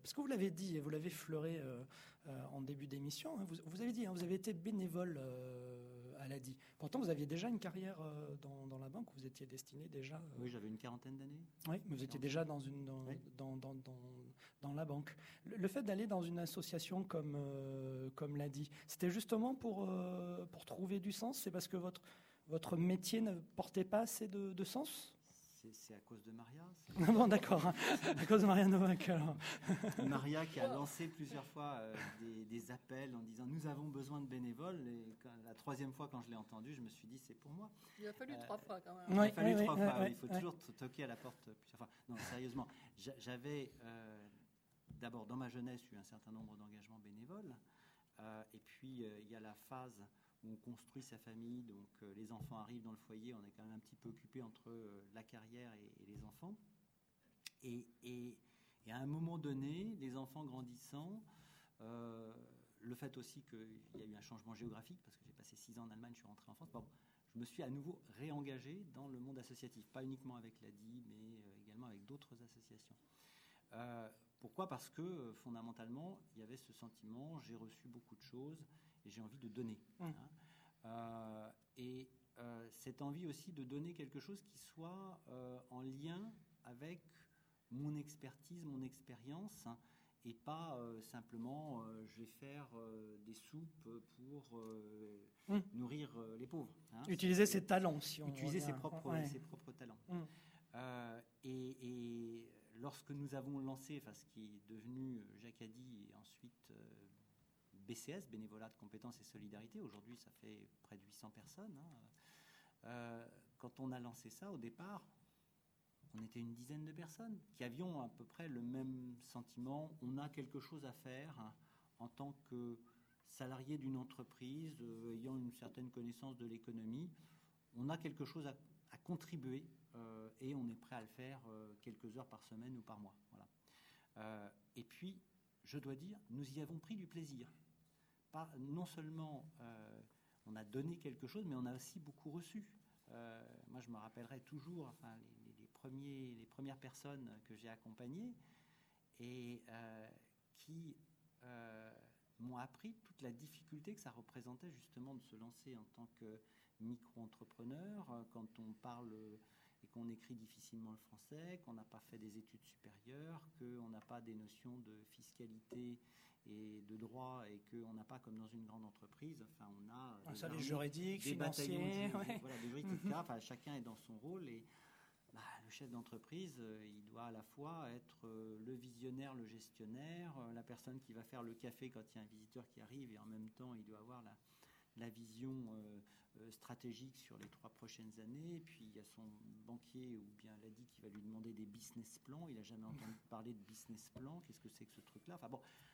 [SPEAKER 1] parce que vous l'avez dit et vous l'avez fleuré euh, en début d'émission. Hein. Vous, avez dit, hein, vous avez été bénévole euh, à l'ADI. Pourtant, vous aviez déjà une carrière euh, dans, la banque, vous étiez destiné déjà.
[SPEAKER 4] oui, j'avais une quarantaine d'années.
[SPEAKER 1] Oui, mais vous étiez déjà dans, une, dans, dans, dans, la banque. Le, fait d'aller dans une association comme, comme l'ADI, c'était justement pour, pour trouver du sens? C'est parce que votre, votre métier ne portait pas assez de, de sens?
[SPEAKER 4] C'est à cause de Maria.
[SPEAKER 1] bon, d'accord. à cause de Maria Novak, alors. [laughs]
[SPEAKER 4] Maria qui a lancé plusieurs fois euh, des, appels en disant nous avons besoin de bénévoles. Et la troisième fois, quand je l'ai entendu, je me suis dit c'est pour moi.
[SPEAKER 2] Il a fallu trois fois quand même.
[SPEAKER 4] il a fallu trois fois. il faut toujours toquer à la porte plusieurs fois. Non, sérieusement, j'avais euh, d'abord dans ma jeunesse eu un certain nombre d'engagements bénévoles. Euh, et puis il y a la phase on construit sa famille, donc euh, les enfants arrivent dans le foyer, on est quand même un petit peu occupé entre euh, la carrière et, les enfants. Et, à un moment donné, les enfants grandissant, euh, le fait aussi qu'il y a eu un changement géographique, parce que j'ai passé six ans en Allemagne, je suis rentré en France, bon, je me suis à nouveau réengagé dans le monde associatif, pas uniquement avec l'ADI, mais également avec d'autres associations. pourquoi? Parce que fondamentalement, il y avait ce sentiment, j'ai reçu beaucoup de choses, j'ai envie de donner. Mmh. Hein. Euh, et euh, cette envie aussi de donner quelque chose qui soit euh, en lien avec mon expertise, mon expérience, hein, et pas simplement je vais faire des soupes pour mmh. nourrir les pauvres.
[SPEAKER 1] Hein. Utiliser ses talents, si on
[SPEAKER 4] Utiliser ses propres, ses propres talents. Mmh. Et, et, lorsque nous avons lancé, enfin, ce qui est devenu Jacadi et ensuite BCS, Bénévolat de compétences et solidarité. Aujourd'hui, ça fait près de 800 personnes. Hein. Euh, quand on a lancé ça, au départ, on était une dizaine de personnes qui avions à peu près le même sentiment. On a quelque chose à faire hein, en tant que salarié d'une entreprise, euh, ayant une certaine connaissance de l'économie. On a quelque chose à, contribuer euh, et on est prêt à le faire quelques heures par semaine ou par mois. Et puis, je dois dire, nous y avons pris du plaisir non seulement euh, on a donné quelque chose, mais on a aussi beaucoup reçu. Euh, moi, je me rappellerai toujours les, premiers, les premières personnes que j'ai accompagnées et euh, qui m'ont appris toute la difficulté que ça représentait justement de se lancer en tant que micro-entrepreneur quand on parle et qu'on écrit difficilement le français, qu'on n'a pas fait des études supérieures, qu'on n'a pas des notions de fiscalité et de droit et qu'on n'a pas comme dans une grande entreprise, enfin on a
[SPEAKER 1] ah, ça, les juridiques, des financiers, [laughs]
[SPEAKER 4] voilà, des juridiques, mhm. [laughs] Enfin, chacun est dans son rôle et bah, le chef d'entreprise, euh, il doit à la fois être euh, le visionnaire, le gestionnaire, euh, la personne qui va faire le café quand il y a un visiteur qui arrive et en même temps il doit avoir la, la vision stratégique sur les trois prochaines années. Puis il y a son banquier ou bien l'a dit qui va lui demander des business plans. Il n'a jamais entendu parler de business plan. Qu'est-ce que c'est que ce truc-là? Enfin bon, euh,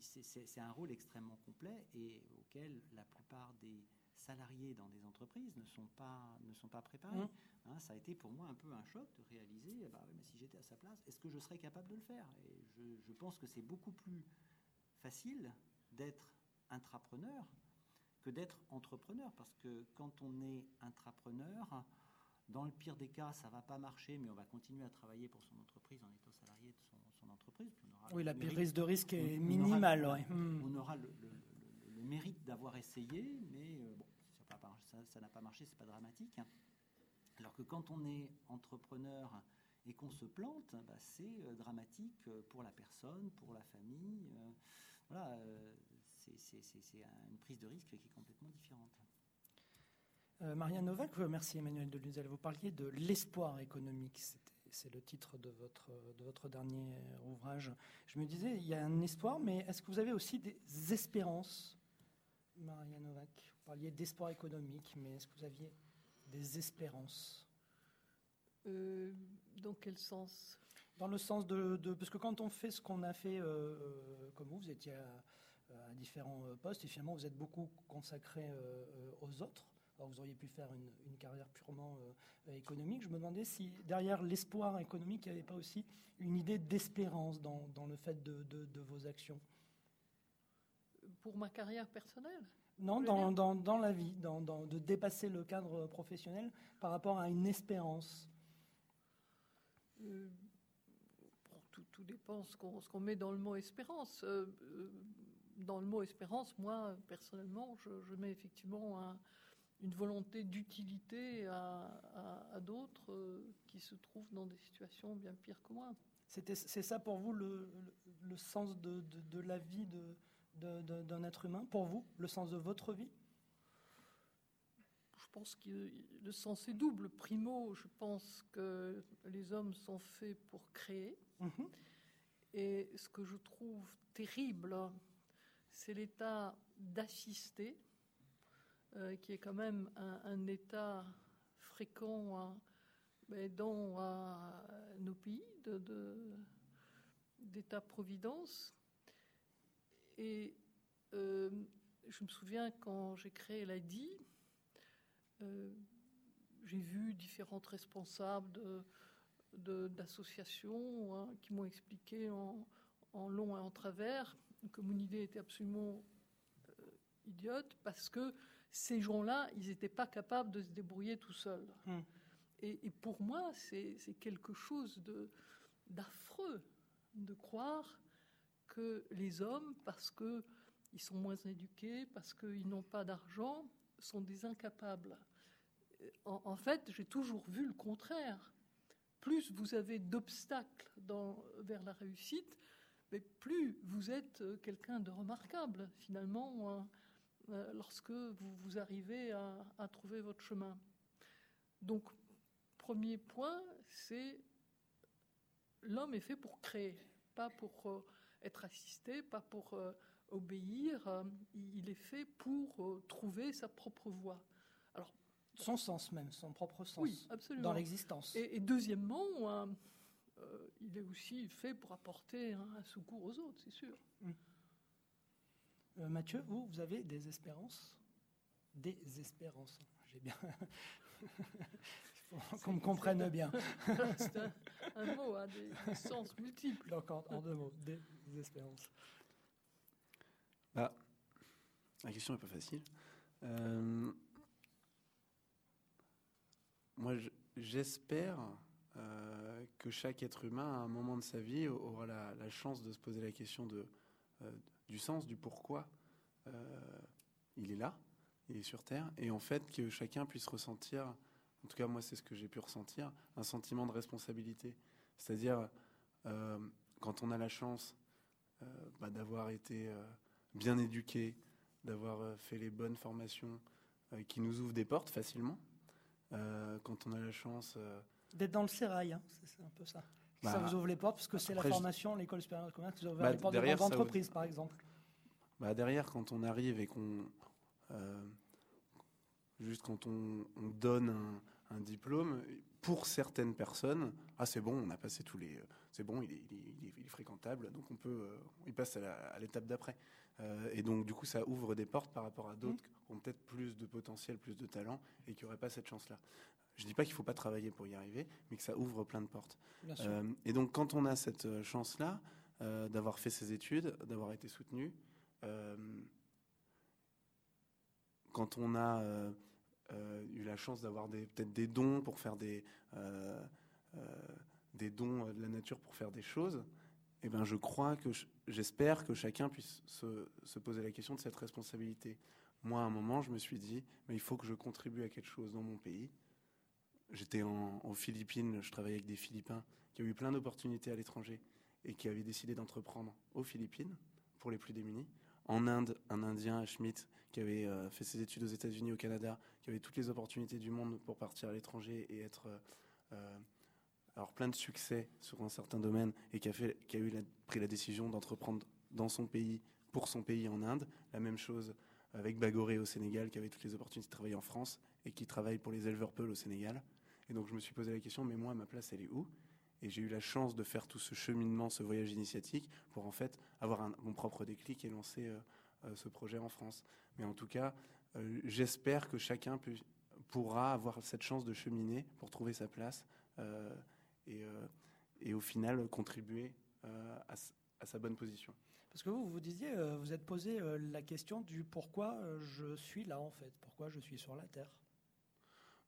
[SPEAKER 4] c'est un rôle extrêmement complet et auquel la plupart des salariés dans des entreprises ne sont pas, ne sont pas préparés. Mmh. Hein, ça a été pour moi un peu un choc de réaliser, eh ben, mais si j'étais à sa place, est-ce que je serais capable de le faire? Et je, je, pense que c'est beaucoup plus facile d'être intrapreneur que d'être entrepreneur, parce que quand on est intrapreneur, dans le pire des cas, ça va pas marcher, mais on va continuer à travailler pour son entreprise en étant salarié de son, entreprise.
[SPEAKER 1] Oui, la prise de risque est minimale.
[SPEAKER 4] On aura, le, mérite d'avoir essayé, mais euh, bon, ça n'a pas marché, c'est pas dramatique. Alors que quand on est entrepreneur et qu'on se plante, bah, c'est euh, dramatique euh, pour la personne, pour la famille. voilà, c'est une prise de risque qui est complètement différente.
[SPEAKER 1] Euh, Maria Novak, merci Emmanuel Deluzel. Vous parliez de l'espoir économique. C'est le titre de votre, de votre dernier ouvrage. Je me disais, il y a un espoir, mais est-ce que vous avez aussi des espérances, Maria Novak? Vous parliez d'espoir économique, mais est-ce que vous aviez des espérances?
[SPEAKER 2] Euh, Dans quel sens?
[SPEAKER 1] Dans le sens de, Parce que quand on fait ce qu'on a fait, euh, euh, comme vous, vous étiez à, à, différents postes, et finalement vous êtes beaucoup consacré aux autres vous auriez pu faire une, carrière purement euh, économique. Je me demandais si derrière l'espoir économique, il n'y avait pas aussi une idée d'espérance dans, le fait de, vos actions?
[SPEAKER 2] Pour ma carrière personnelle?
[SPEAKER 1] Non, dans, dans, la vie, de dépasser le cadre professionnel par rapport à une espérance.
[SPEAKER 2] Euh, tout, dépend ce qu'on met dans le mot espérance. Euh, dans le mot espérance, moi, personnellement, je, je mets effectivement un, une volonté d'utilité à, d'autres euh, qui se trouvent dans des situations bien pires que moi.
[SPEAKER 1] C'est ça pour vous le, sens de, la vie d'un être humain Pour vous, le sens de votre vie?
[SPEAKER 2] Je pense que le sens est double. Primo, je pense que les hommes sont faits pour créer. Mhm. Et ce que je trouve terrible, c'est l'état d'assister euh, qui est quand même un, état fréquent dans nos pays d'État-providence. Et euh, je me souviens quand j'ai créé l'ADI, euh, j'ai vu différentes responsables d'associations hein, qui m'ont expliqué en, long et en travers que mon idée était absolument idiote parce que ces gens-là, ils n'étaient pas capables de se débrouiller tout seuls. Hmm. Et, pour moi, c'est quelque chose d'affreux de, croire que les hommes, parce qu'ils sont moins éduqués, parce qu'ils n'ont pas d'argent, sont des incapables. En, fait, j'ai toujours vu le contraire. Plus vous avez d'obstacles vers la réussite, mais plus vous êtes quelqu'un de remarquable, finalement. Euh, lorsque vous, vous arrivez à, trouver votre chemin. Donc, premier point, c'est l'homme est fait pour créer, pas pour euh, être assisté, pas pour euh, obéir. il est fait pour trouver sa propre voie.
[SPEAKER 1] Alors, son sens même, son propre sens dans l'existence.
[SPEAKER 2] Et, deuxièmement, il est aussi fait pour apporter un, secours aux autres, c'est sûr.
[SPEAKER 1] Euh, Mathieu, vous, vous avez des espérances? Des espérances. J'ai bien. Il [laughs] faut qu'on me comprenne bien. [laughs]
[SPEAKER 2] C'est un, mot à des, sens multiples.
[SPEAKER 1] Donc, en, deux mots, des, espérances.
[SPEAKER 3] Bah, la question n'est pas facile. Euh, moi, j'espère euh, que chaque être humain, à un moment de sa vie, aura la, chance de se poser la question de, du sens, du pourquoi euh, il est là, il est sur Terre, et en fait que chacun puisse ressentir, en tout cas moi c'est ce que j'ai pu ressentir, un sentiment de responsabilité. C'est-à-dire, euh, quand on a la chance bah, d'avoir été bien éduqué, d'avoir fait les bonnes formations qui nous ouvrent des portes facilement. quand on a la chance
[SPEAKER 1] d'être dans le sérail, hein, c'est un peu ça. Ça bah, vous ouvre les portes parce que c'est la formation, l'école supérieure de commerce vous ouvre bah, les portes de grandes entreprises, par exemple.
[SPEAKER 3] Bah derrière, quand on arrive et qu'on juste quand on, donne un, diplôme, pour certaines personnes, ah c'est bon, on a passé tous les, c'est bon, il est, il, est, fréquentable, donc on peut, euh, il passe à l'étape d'après. Euh, et donc du coup, ça ouvre des portes par rapport à d'autres mmh. qui ont peut-être plus de potentiel, plus de talent et qui n'auraient pas cette chance-là. Je ne dis pas qu'il ne faut pas travailler pour y arriver, mais que ça ouvre plein de portes. Euh, et donc quand on a cette chance-là d'avoir fait ses études, d'avoir été soutenu, quand on a euh, euh, eu la chance d'avoir peut-être des dons pour faire des, euh, des dons de la nature pour faire des choses, eh ben, je crois que j'espère que chacun puisse se, poser la question de cette responsabilité. Moi, à un moment, je me suis dit, mais il faut que je contribue à quelque chose dans mon pays. J'étais aux Philippines, je travaillais avec des Philippins qui ont eu plein d'opportunités à l'étranger et qui avaient décidé d'entreprendre aux Philippines pour les plus démunis. En Inde, un Indien, Schmidt, qui avait euh, fait ses études aux États-Unis, au Canada, qui avait toutes les opportunités du monde pour partir à l'étranger et être euh, euh, alors plein de succès sur un certain domaine et qui a, fait, qui a eu pris la décision d'entreprendre dans son pays, pour son pays en Inde. La même chose avec Bagoré au Sénégal, qui avait toutes les opportunités de travailler en France et qui travaille pour les éleveurs Peul au Sénégal. Et donc je me suis posé la question, mais moi, ma place, elle est où? Et j'ai eu la chance de faire tout ce cheminement, ce voyage initiatique, pour en fait avoir mon propre déclic et lancer ce projet en France. Mais en tout cas, euh, j'espère que chacun pourra avoir cette chance de cheminer pour trouver sa place euh, et, euh, et, au final contribuer à, sa bonne position.
[SPEAKER 1] Parce que vous, vous disiez, vous êtes posé la question du pourquoi je suis là en fait, pourquoi je suis sur la Terre?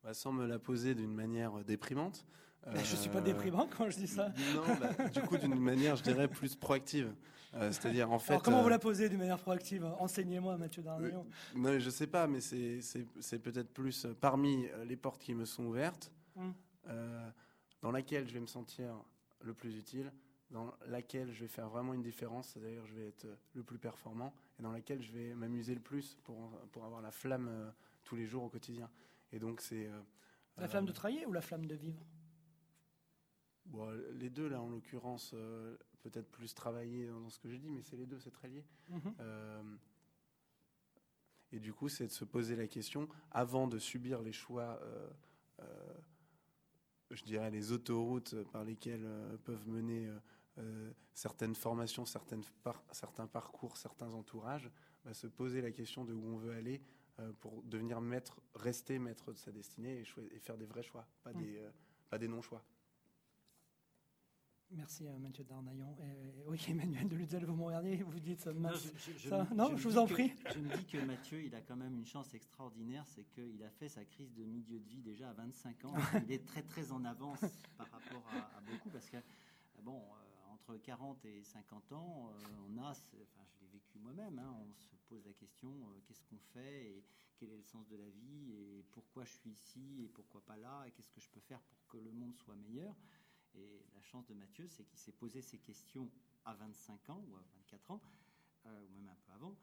[SPEAKER 3] Bah, sans me la poser d'une manière déprimante. [laughs]
[SPEAKER 1] je ne suis pas déprimant quand je dis ça. [laughs]
[SPEAKER 3] Non, bah, du coup, d'une manière, je dirais, plus proactive. Euh, c'est-à-dire, en fait. Alors,
[SPEAKER 1] comment vous euh, la posez d'une manière proactive? Enseignez-moi, Mathieu Darnayon.
[SPEAKER 3] non, je sais pas, mais c'est peut-être plus euh, parmi les portes qui me sont ouvertes, hum. Dans laquelle je vais me sentir le plus utile, dans laquelle je vais faire vraiment une différence, c'est-à-dire je vais être le plus performant, et dans laquelle je vais m'amuser le plus pour, pour avoir la flamme tous les jours au quotidien. Et donc c'est...
[SPEAKER 1] la flamme de travailler ou la flamme de vivre?
[SPEAKER 3] Bon, Les deux, là, en l'occurrence, peut-être plus travailler dans ce que j'ai dit, mais c'est les deux, c'est très lié. Mhm. Euh, et du coup, c'est de se poser la question, avant de subir les choix, euh, euh, je dirais, les autoroutes par lesquelles peuvent mener certaines formations, certaines certains parcours, certains entourages, bah, se poser la question de où on veut aller pour devenir maître, rester maître de sa destinée et, faire des vrais choix, pas des, pas des non-choix.
[SPEAKER 1] Merci euh, Mathieu Darnaillon. oui, [laughs] Emmanuel de Luzel, vous me regardez, vous dites ça. Non, je, non, je, vous en prie.
[SPEAKER 4] je me dis que Mathieu, il a quand même une chance extraordinaire, c'est qu'il a fait sa crise de milieu de vie déjà à 25 ans. [laughs] il est très très en avance par rapport à, beaucoup, parce que, bon, euh, entre 40 et 50 ans, euh, on a, enfin je l'ai vécu moi-même, hein, on se pose la question, qu'est-ce qu'on fait et quel est le sens de la vie et pourquoi je suis ici et pourquoi pas là et qu'est-ce que je peux faire pour que le monde soit meilleur. Et la chance de Mathieu, c'est qu'il s'est posé ces questions à 25 ans ou à 24 ans, euh, ou même un peu avant,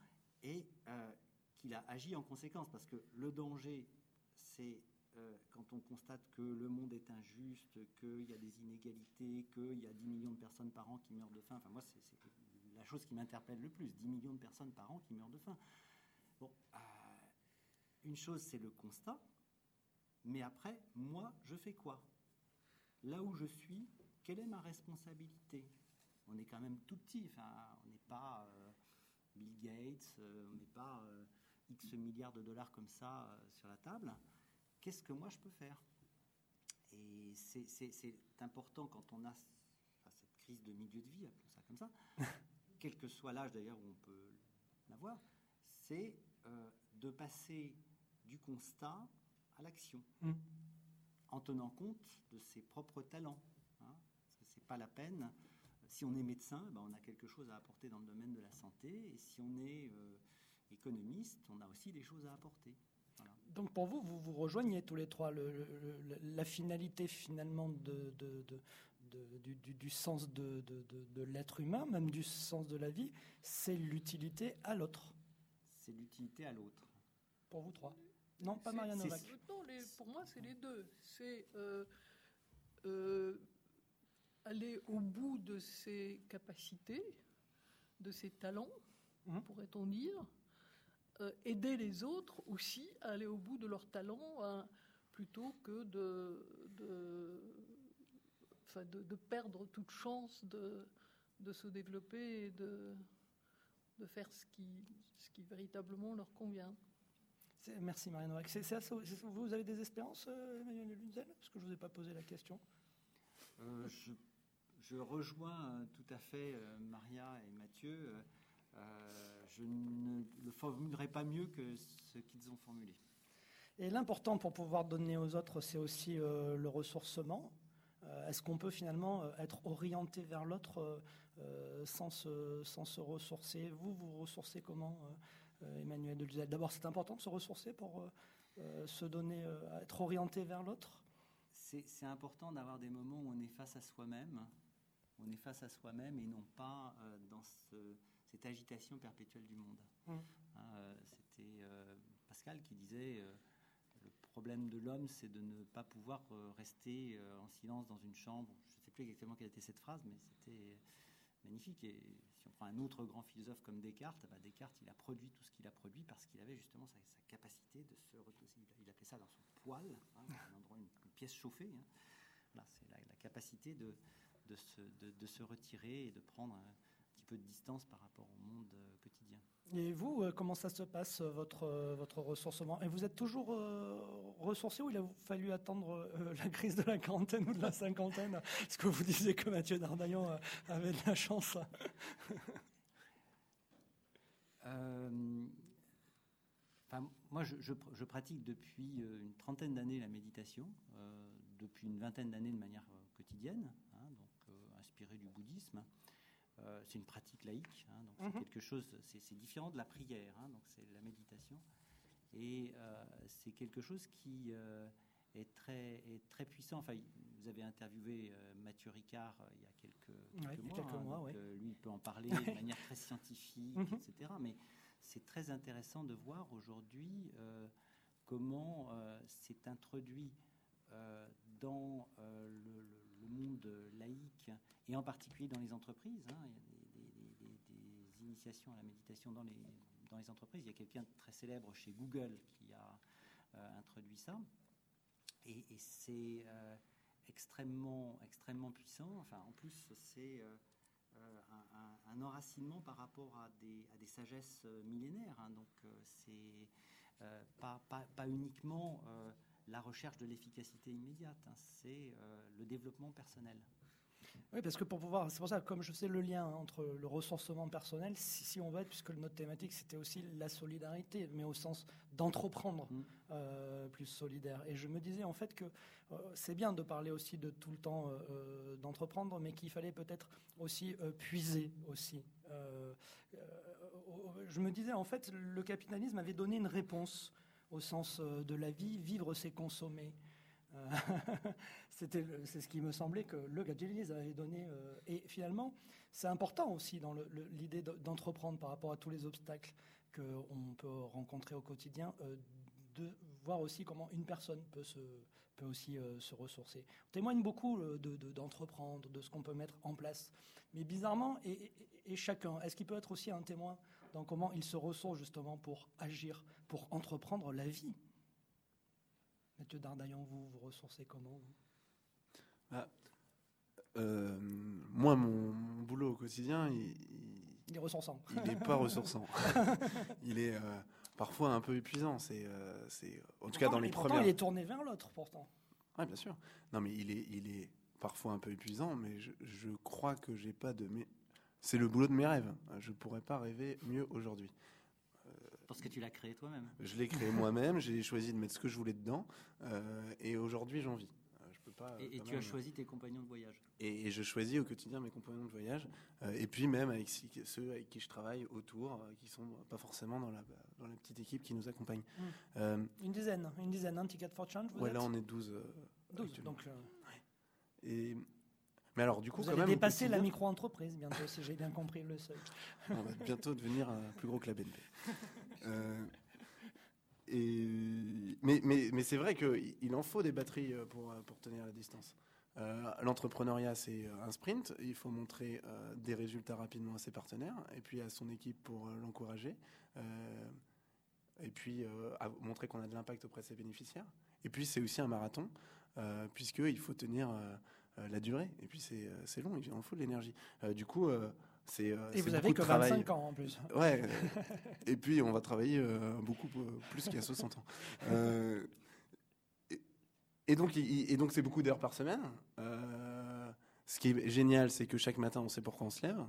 [SPEAKER 4] et euh, qu'il a agi en conséquence. Parce que le danger, c'est euh, quand on constate que le monde est injuste, qu'il y a des inégalités, qu'il y a 10 millions de personnes par an qui meurent de faim. Enfin, moi, c'est la chose qui m'interpelle le plus 10 millions de personnes par an qui meurent de faim. Bon, une chose, c'est le constat, mais après, moi, je fais quoi? Là où je suis, quelle est ma responsabilité? On est quand même tout petit, enfin, on n'est pas euh, Bill Gates, euh, on n'est pas euh, X milliards de dollars comme ça sur la table. Qu'est-ce que moi je peux faire? Et c'est important quand on a cette crise de milieu de vie, appelons ça comme ça, [laughs] quel que soit l'âge d'ailleurs où on peut l'avoir, c'est de passer du constat à l'action. Mmh en tenant compte de ses propres talents. Hein, c'est pas la peine. Si on est médecin, ben on a quelque chose à apporter dans le domaine de la santé, et si on est euh, économiste, on a aussi des choses à apporter.
[SPEAKER 1] Donc pour vous, vous vous rejoignez tous les trois. la finalité finalement de, du, sens de, l'être humain, même du sens de la vie, c'est l'utilité à l'autre.
[SPEAKER 4] C'est l'utilité à l'autre.
[SPEAKER 1] Pour vous trois Non, pas Marianne Novak.
[SPEAKER 2] pour moi, c'est les deux. C'est euh, euh, aller au bout de ses capacités, de ses talents, mmh. pourrait-on dire, euh, aider les autres aussi à aller au bout de leurs talents hein, plutôt que de, de, de, perdre toute chance de, de se développer et de, de faire ce qui, ce qui véritablement leur convient.
[SPEAKER 1] Merci Marianne Vous avez des espérances, euh, Emmanuel Lunzel Parce que je ne vous ai pas posé la question.
[SPEAKER 4] Euh, je, je, rejoins tout à fait Maria et Mathieu. je ne le formulerai pas mieux que ce qu'ils ont formulé.
[SPEAKER 1] Et l'important pour pouvoir donner aux autres, c'est aussi euh, le ressourcement. Euh, est-ce qu'on peut finalement euh, être orienté vers l'autre sans, se, sans se ressourcer? Vous, vous ressourcez comment, Emmanuel Deluzet D'abord, c'est important de se ressourcer pour se donner, être orienté vers l'autre
[SPEAKER 4] C'est important d'avoir des moments où on est face à soi-même. On est face à soi-même et non pas dans cette agitation perpétuelle du monde. Mmh. Hein, c'était Pascal qui disait le problème de l'homme, c'est de ne pas pouvoir euh, rester euh, en silence dans une chambre. Je ne sais plus exactement quelle était cette phrase, mais c'était magnifique. Et on prend un autre grand philosophe comme Descartes, bah, Descartes, il a produit tout ce qu'il a produit parce qu'il avait justement sa, capacité de se. Il appelait ça dans son poil, hein, un endroit, une, pièce chauffée. Hein. c'est la, capacité de, de, se, de, se, retirer et de prendre un petit peu de distance par rapport au monde euh, quotidien.
[SPEAKER 1] Et vous, euh, comment ça se passe, euh, votre, euh, votre ressourcement? Et vous êtes toujours ressourcé ou il a fallu attendre [laughs] la crise de la quarantaine ou de la cinquantaine? Est-ce que vous disiez que Mathieu Dardaillon avait de la chance. [laughs]
[SPEAKER 4] Moi, je, je, pratique depuis une trentaine d'années la méditation, depuis une vingtaine d'années de manière quotidienne, hein, donc inspiré du bouddhisme. Euh, c'est une pratique laïque, hein, donc c'est mhm. quelque chose, c'est différent de la prière, hein, donc c'est la méditation, et euh, c'est quelque chose qui euh, est très est très puissant. Enfin, vous avez interviewé Mathieu Ricard il y a quelques, mois, hein, lui il peut en parler [laughs] de manière très scientifique, mhm. etc. Mais c'est très intéressant de voir aujourd'hui comment c'est introduit dans le, le monde laïque et en particulier dans les entreprises. Hein, il y a des, initiations à la méditation dans les, entreprises. Il y a quelqu'un de très célèbre chez Google qui a euh, introduit ça. Et, c'est euh, extrêmement, extrêmement puissant. Enfin, en plus, c'est euh, un, enracinement par rapport à des, à des sagesses millénaires. Hein. donc, c'est pas, pas, pas, uniquement la recherche de l'efficacité immédiate, hein. c'est le développement personnel.
[SPEAKER 1] Oui, parce que pour pouvoir, c'est pour ça, comme je sais le lien entre le ressourcement personnel, si, on va être, puisque notre thématique c'était aussi la solidarité, mais au sens d'entreprendre mm. euh, plus solidaire. Et je me disais en fait que euh, c'est bien de parler aussi de tout le temps euh, d'entreprendre, mais qu'il fallait peut-être aussi puiser aussi. je me disais en fait, le capitalisme avait donné une réponse au sens de la vie, vivre c'est consommer. Euh, [laughs] c'était, c'est ce qui me semblait que le Gadgelis avait donné. Euh, et finalement, c'est important aussi dans l'idée d'entreprendre par rapport à tous les obstacles qu'on peut rencontrer au quotidien, euh, de voir aussi comment une personne peut se peut aussi se ressourcer. On témoigne beaucoup d'entreprendre, de, ce qu'on peut mettre en place. Mais bizarrement, et, et chacun, est-ce qu'il peut être aussi un témoin dans comment il se ressource justement pour agir, pour entreprendre la vie? Mathieu Dardaillon, vous vous ressourcez comment
[SPEAKER 3] bah, euh, Moi, mon, boulot au quotidien,
[SPEAKER 1] il, est ressourçant.
[SPEAKER 3] Il n'est pas ressourçant. [laughs] il est euh, parfois un peu épuisant. C'est, euh, c'est en tout cas dans les premières.
[SPEAKER 1] Il est tourné vers l'autre, pourtant.
[SPEAKER 3] Oui, bien sûr. Non, mais il est, il est parfois un peu épuisant, mais je, je crois que j'ai pas de. C'est le boulot de mes rêves. Je pourrais pas rêver mieux aujourd'hui.
[SPEAKER 4] Parce que tu l'as créé toi-même.
[SPEAKER 3] Je l'ai créé moi-même, j'ai choisi de mettre ce que je voulais dedans, euh, et aujourd'hui j'en vis. Euh, je peux pas,
[SPEAKER 4] et, tu as choisi tes compagnons de voyage.
[SPEAKER 3] Et, je choisis au quotidien mes compagnons de voyage, euh, et puis même avec ceux avec qui je travaille autour, qui sont pas forcément dans la, dans la petite équipe qui nous accompagne.
[SPEAKER 1] Hmm. une dizaine, une dizaine, un ticket for change. Vous
[SPEAKER 3] ouais, là on est 12.
[SPEAKER 1] 12, donc.
[SPEAKER 3] Et Mais alors, du coup,
[SPEAKER 1] vous
[SPEAKER 3] quand
[SPEAKER 1] allez
[SPEAKER 3] même,
[SPEAKER 1] dépasser la micro-entreprise bientôt, si j'ai bien compris le seuil. [laughs]
[SPEAKER 3] On va bientôt devenir plus gros que la BNP. Euh, mais c'est vrai qu'il en faut des batteries pour, pour tenir la distance. Euh, L'entrepreneuriat, c'est un sprint. Il faut montrer euh, des résultats rapidement à ses partenaires et puis à son équipe pour euh, l'encourager. et puis montrer qu'on a de l'impact auprès de ses bénéficiaires. Et puis c'est aussi un marathon, puisqu'il faut tenir la durée. Et puis c'est long, il en faut de l'énergie. du coup, c'est.
[SPEAKER 1] et vous avez que 25 ans en plus.
[SPEAKER 3] Ouais. et puis on va travailler beaucoup plus qu'il y a 60 ans. Et donc, et donc c'est beaucoup d'heures par semaine. Euh, ce qui est génial, c'est que chaque matin, on sait pourquoi on se lève.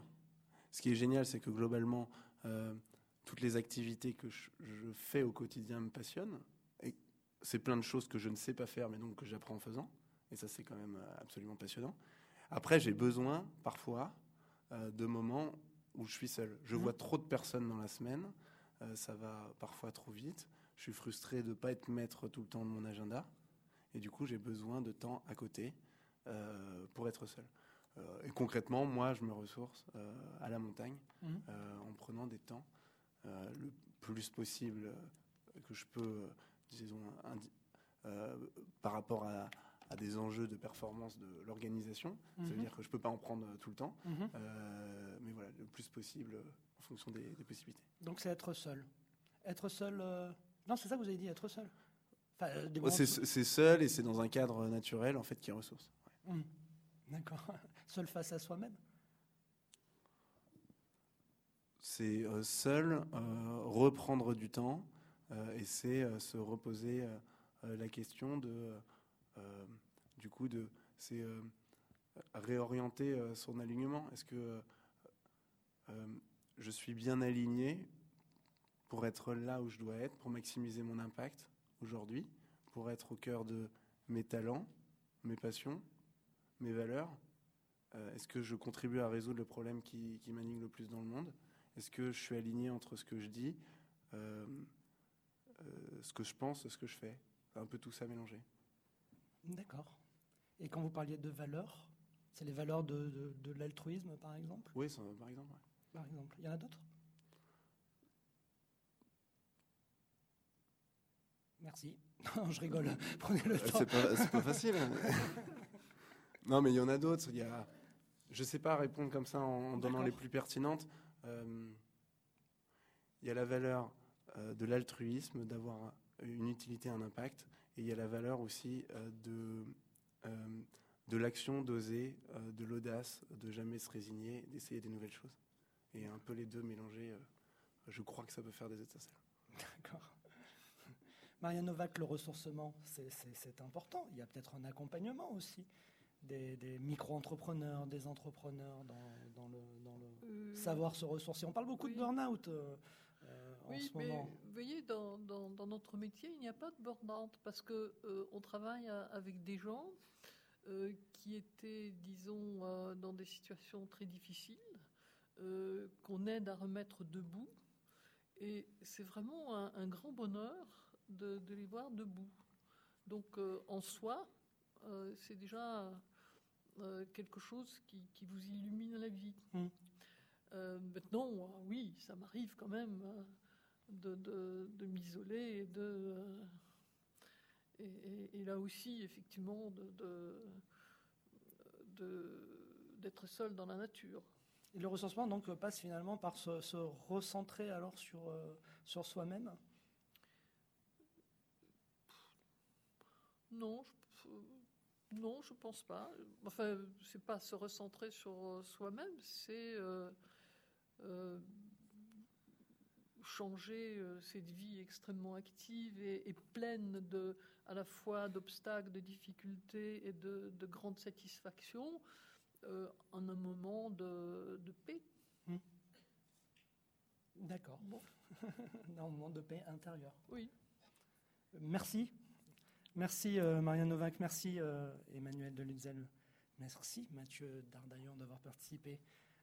[SPEAKER 3] Ce qui est génial, c'est que globalement, euh, toutes les activités que je, fais au quotidien me passionnent. Et c'est plein de choses que je ne sais pas faire, mais donc que j'apprends en faisant. Et ça, c'est quand même euh, absolument passionnant. Après, j'ai besoin, parfois, de moments où je suis seul. Je mmh. vois trop de personnes dans la semaine. ça va parfois trop vite. Je suis frustré de ne pas être maître tout le temps de mon agenda. Et du coup, j'ai besoin de temps à côté euh, pour être seul. Euh, et concrètement, moi, je me ressource euh, à la montagne mhm. en prenant des temps le plus possible que je peux, disons, par rapport à, des enjeux de performance de l'organisation. Ça veut mhm. dire que je ne peux pas en prendre tout le temps, mhm. mais voilà, le plus possible en fonction des, des possibilités.
[SPEAKER 1] Donc c'est être seul. Être seul. Non, c'est ça que vous avez dit, être seul.
[SPEAKER 3] Euh, c'est seul et c'est dans un cadre naturel en fait qui est ressource.
[SPEAKER 1] Mmh. [laughs] D'accord. Seul face à soi-même?
[SPEAKER 3] C'est euh, seul euh, reprendre du temps et c'est se reposer la question de du coup de c'est réorienter son alignement. Est-ce que je suis bien aligné pour être là où je dois être, pour maximiser mon impact aujourd'hui pour être au cœur de mes talents, mes passions, mes valeurs? Euh, Est-ce que je contribue à résoudre le problème qui, m'anime le plus dans le monde? Est-ce que je suis aligné entre ce que je dis, euh, euh, ce que je pense, ce que je fais? Un peu tout ça mélangé.
[SPEAKER 1] D'accord. Et quand vous parliez de valeurs, c'est les valeurs de, de, l'altruisme, par exemple
[SPEAKER 3] Oui, par exemple.
[SPEAKER 1] Par exemple. Il y en a d'autres? Merci. [laughs] Non, je rigole. [laughs] Prenez le temps.
[SPEAKER 3] C'est pas, pas, facile. [laughs] Non, mais il y en a d'autres. Il y a, je sais pas répondre comme ça en, donnant les plus pertinentes. Euh, il y a la valeur euh, de l'altruisme, d'avoir une utilité, un impact, et il y a la valeur aussi euh, de de l'action, d'oser, de l'audace, de jamais se résigner, d'essayer des nouvelles choses. Et un peu les deux mélangés, je crois que ça peut faire des étincelles.
[SPEAKER 1] D'accord. [laughs] Maria Novak, le ressourcement, c'est important. Il y a peut-être un accompagnement aussi des, micro-entrepreneurs, des entrepreneurs dans, le, euh, savoir se ressourcer. On parle beaucoup de burn-out euh, euh, ce moment.
[SPEAKER 2] Vous voyez, dans, notre métier, il n'y a pas de burn-out parce qu'on on travaille avec des gens qui étaient, disons, dans des situations très difficiles, qu'on aide à remettre debout. Et c'est vraiment un grand bonheur de, les voir debout. Donc euh, en soi, euh, c'est déjà euh, quelque chose qui, vous illumine la vie. Mmh. maintenant, oui, ça m'arrive quand même de, m'isoler et de... Et, là aussi, effectivement, d'être seul dans la nature.
[SPEAKER 1] Et le recensement donc passe finalement par se, recentrer alors sur, sur soi-même?
[SPEAKER 2] Non, je, non, je pense pas. Enfin, c'est pas se recentrer sur euh, soi-même, c'est euh, euh, changer cette vie extrêmement active et, pleine de, à la fois d'obstacles, de difficultés et de, grandes satisfactions en un moment de, paix. Hmm.
[SPEAKER 1] D'accord. Bon. [laughs] un moment de paix intérieure.
[SPEAKER 2] Oui.
[SPEAKER 1] Merci Merci euh, Marianne Novak, merci euh, Emmanuel Delutzel, merci Mathieu Dardaillon d'avoir participé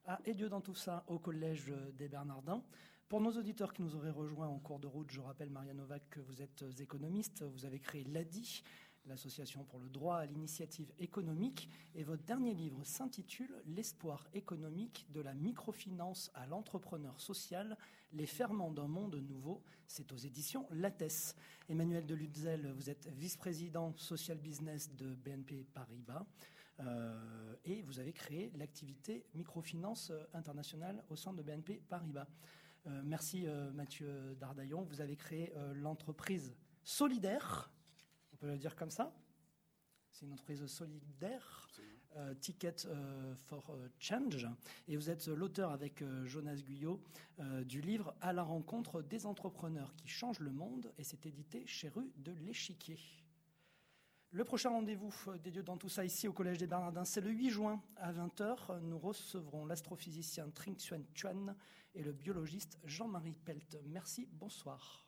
[SPEAKER 1] à Et Dieu dans tout ça au Collège des Bernardins. Pour nos auditeurs qui nous auraient rejoints en cours de route, je rappelle Marianne Novak que vous êtes économiste, vous avez créé l'ADI, l'association pour le droit à l'initiative économique. Et votre dernier livre s'intitule L'espoir économique de la microfinance à l'entrepreneur social, les ferments d'un monde nouveau. C'est aux éditions Lattès. Emmanuel Delutzel, vous êtes vice-président social business de BNP Paribas. Euh, et vous avez créé l'activité microfinance internationale au sein de BNP Paribas. Euh, merci euh, Mathieu Dardaillon. Vous avez créé l'entreprise solidaire, on peut le dire comme ça. C'est une entreprise solidaire, Ticket for Change. Et vous êtes l'auteur avec Jonas Guyot du livre À la rencontre des entrepreneurs qui changent le monde et c'est édité chez Rue de l'Échiquier. Le prochain rendez-vous des dieux dans tout ça ici au Collège des Bernardins, c'est le 8 juin à 20h. Nous recevrons l'astrophysicien Tring Xuan Chuan et le biologiste Jean-Marie Pelt. Merci, bonsoir.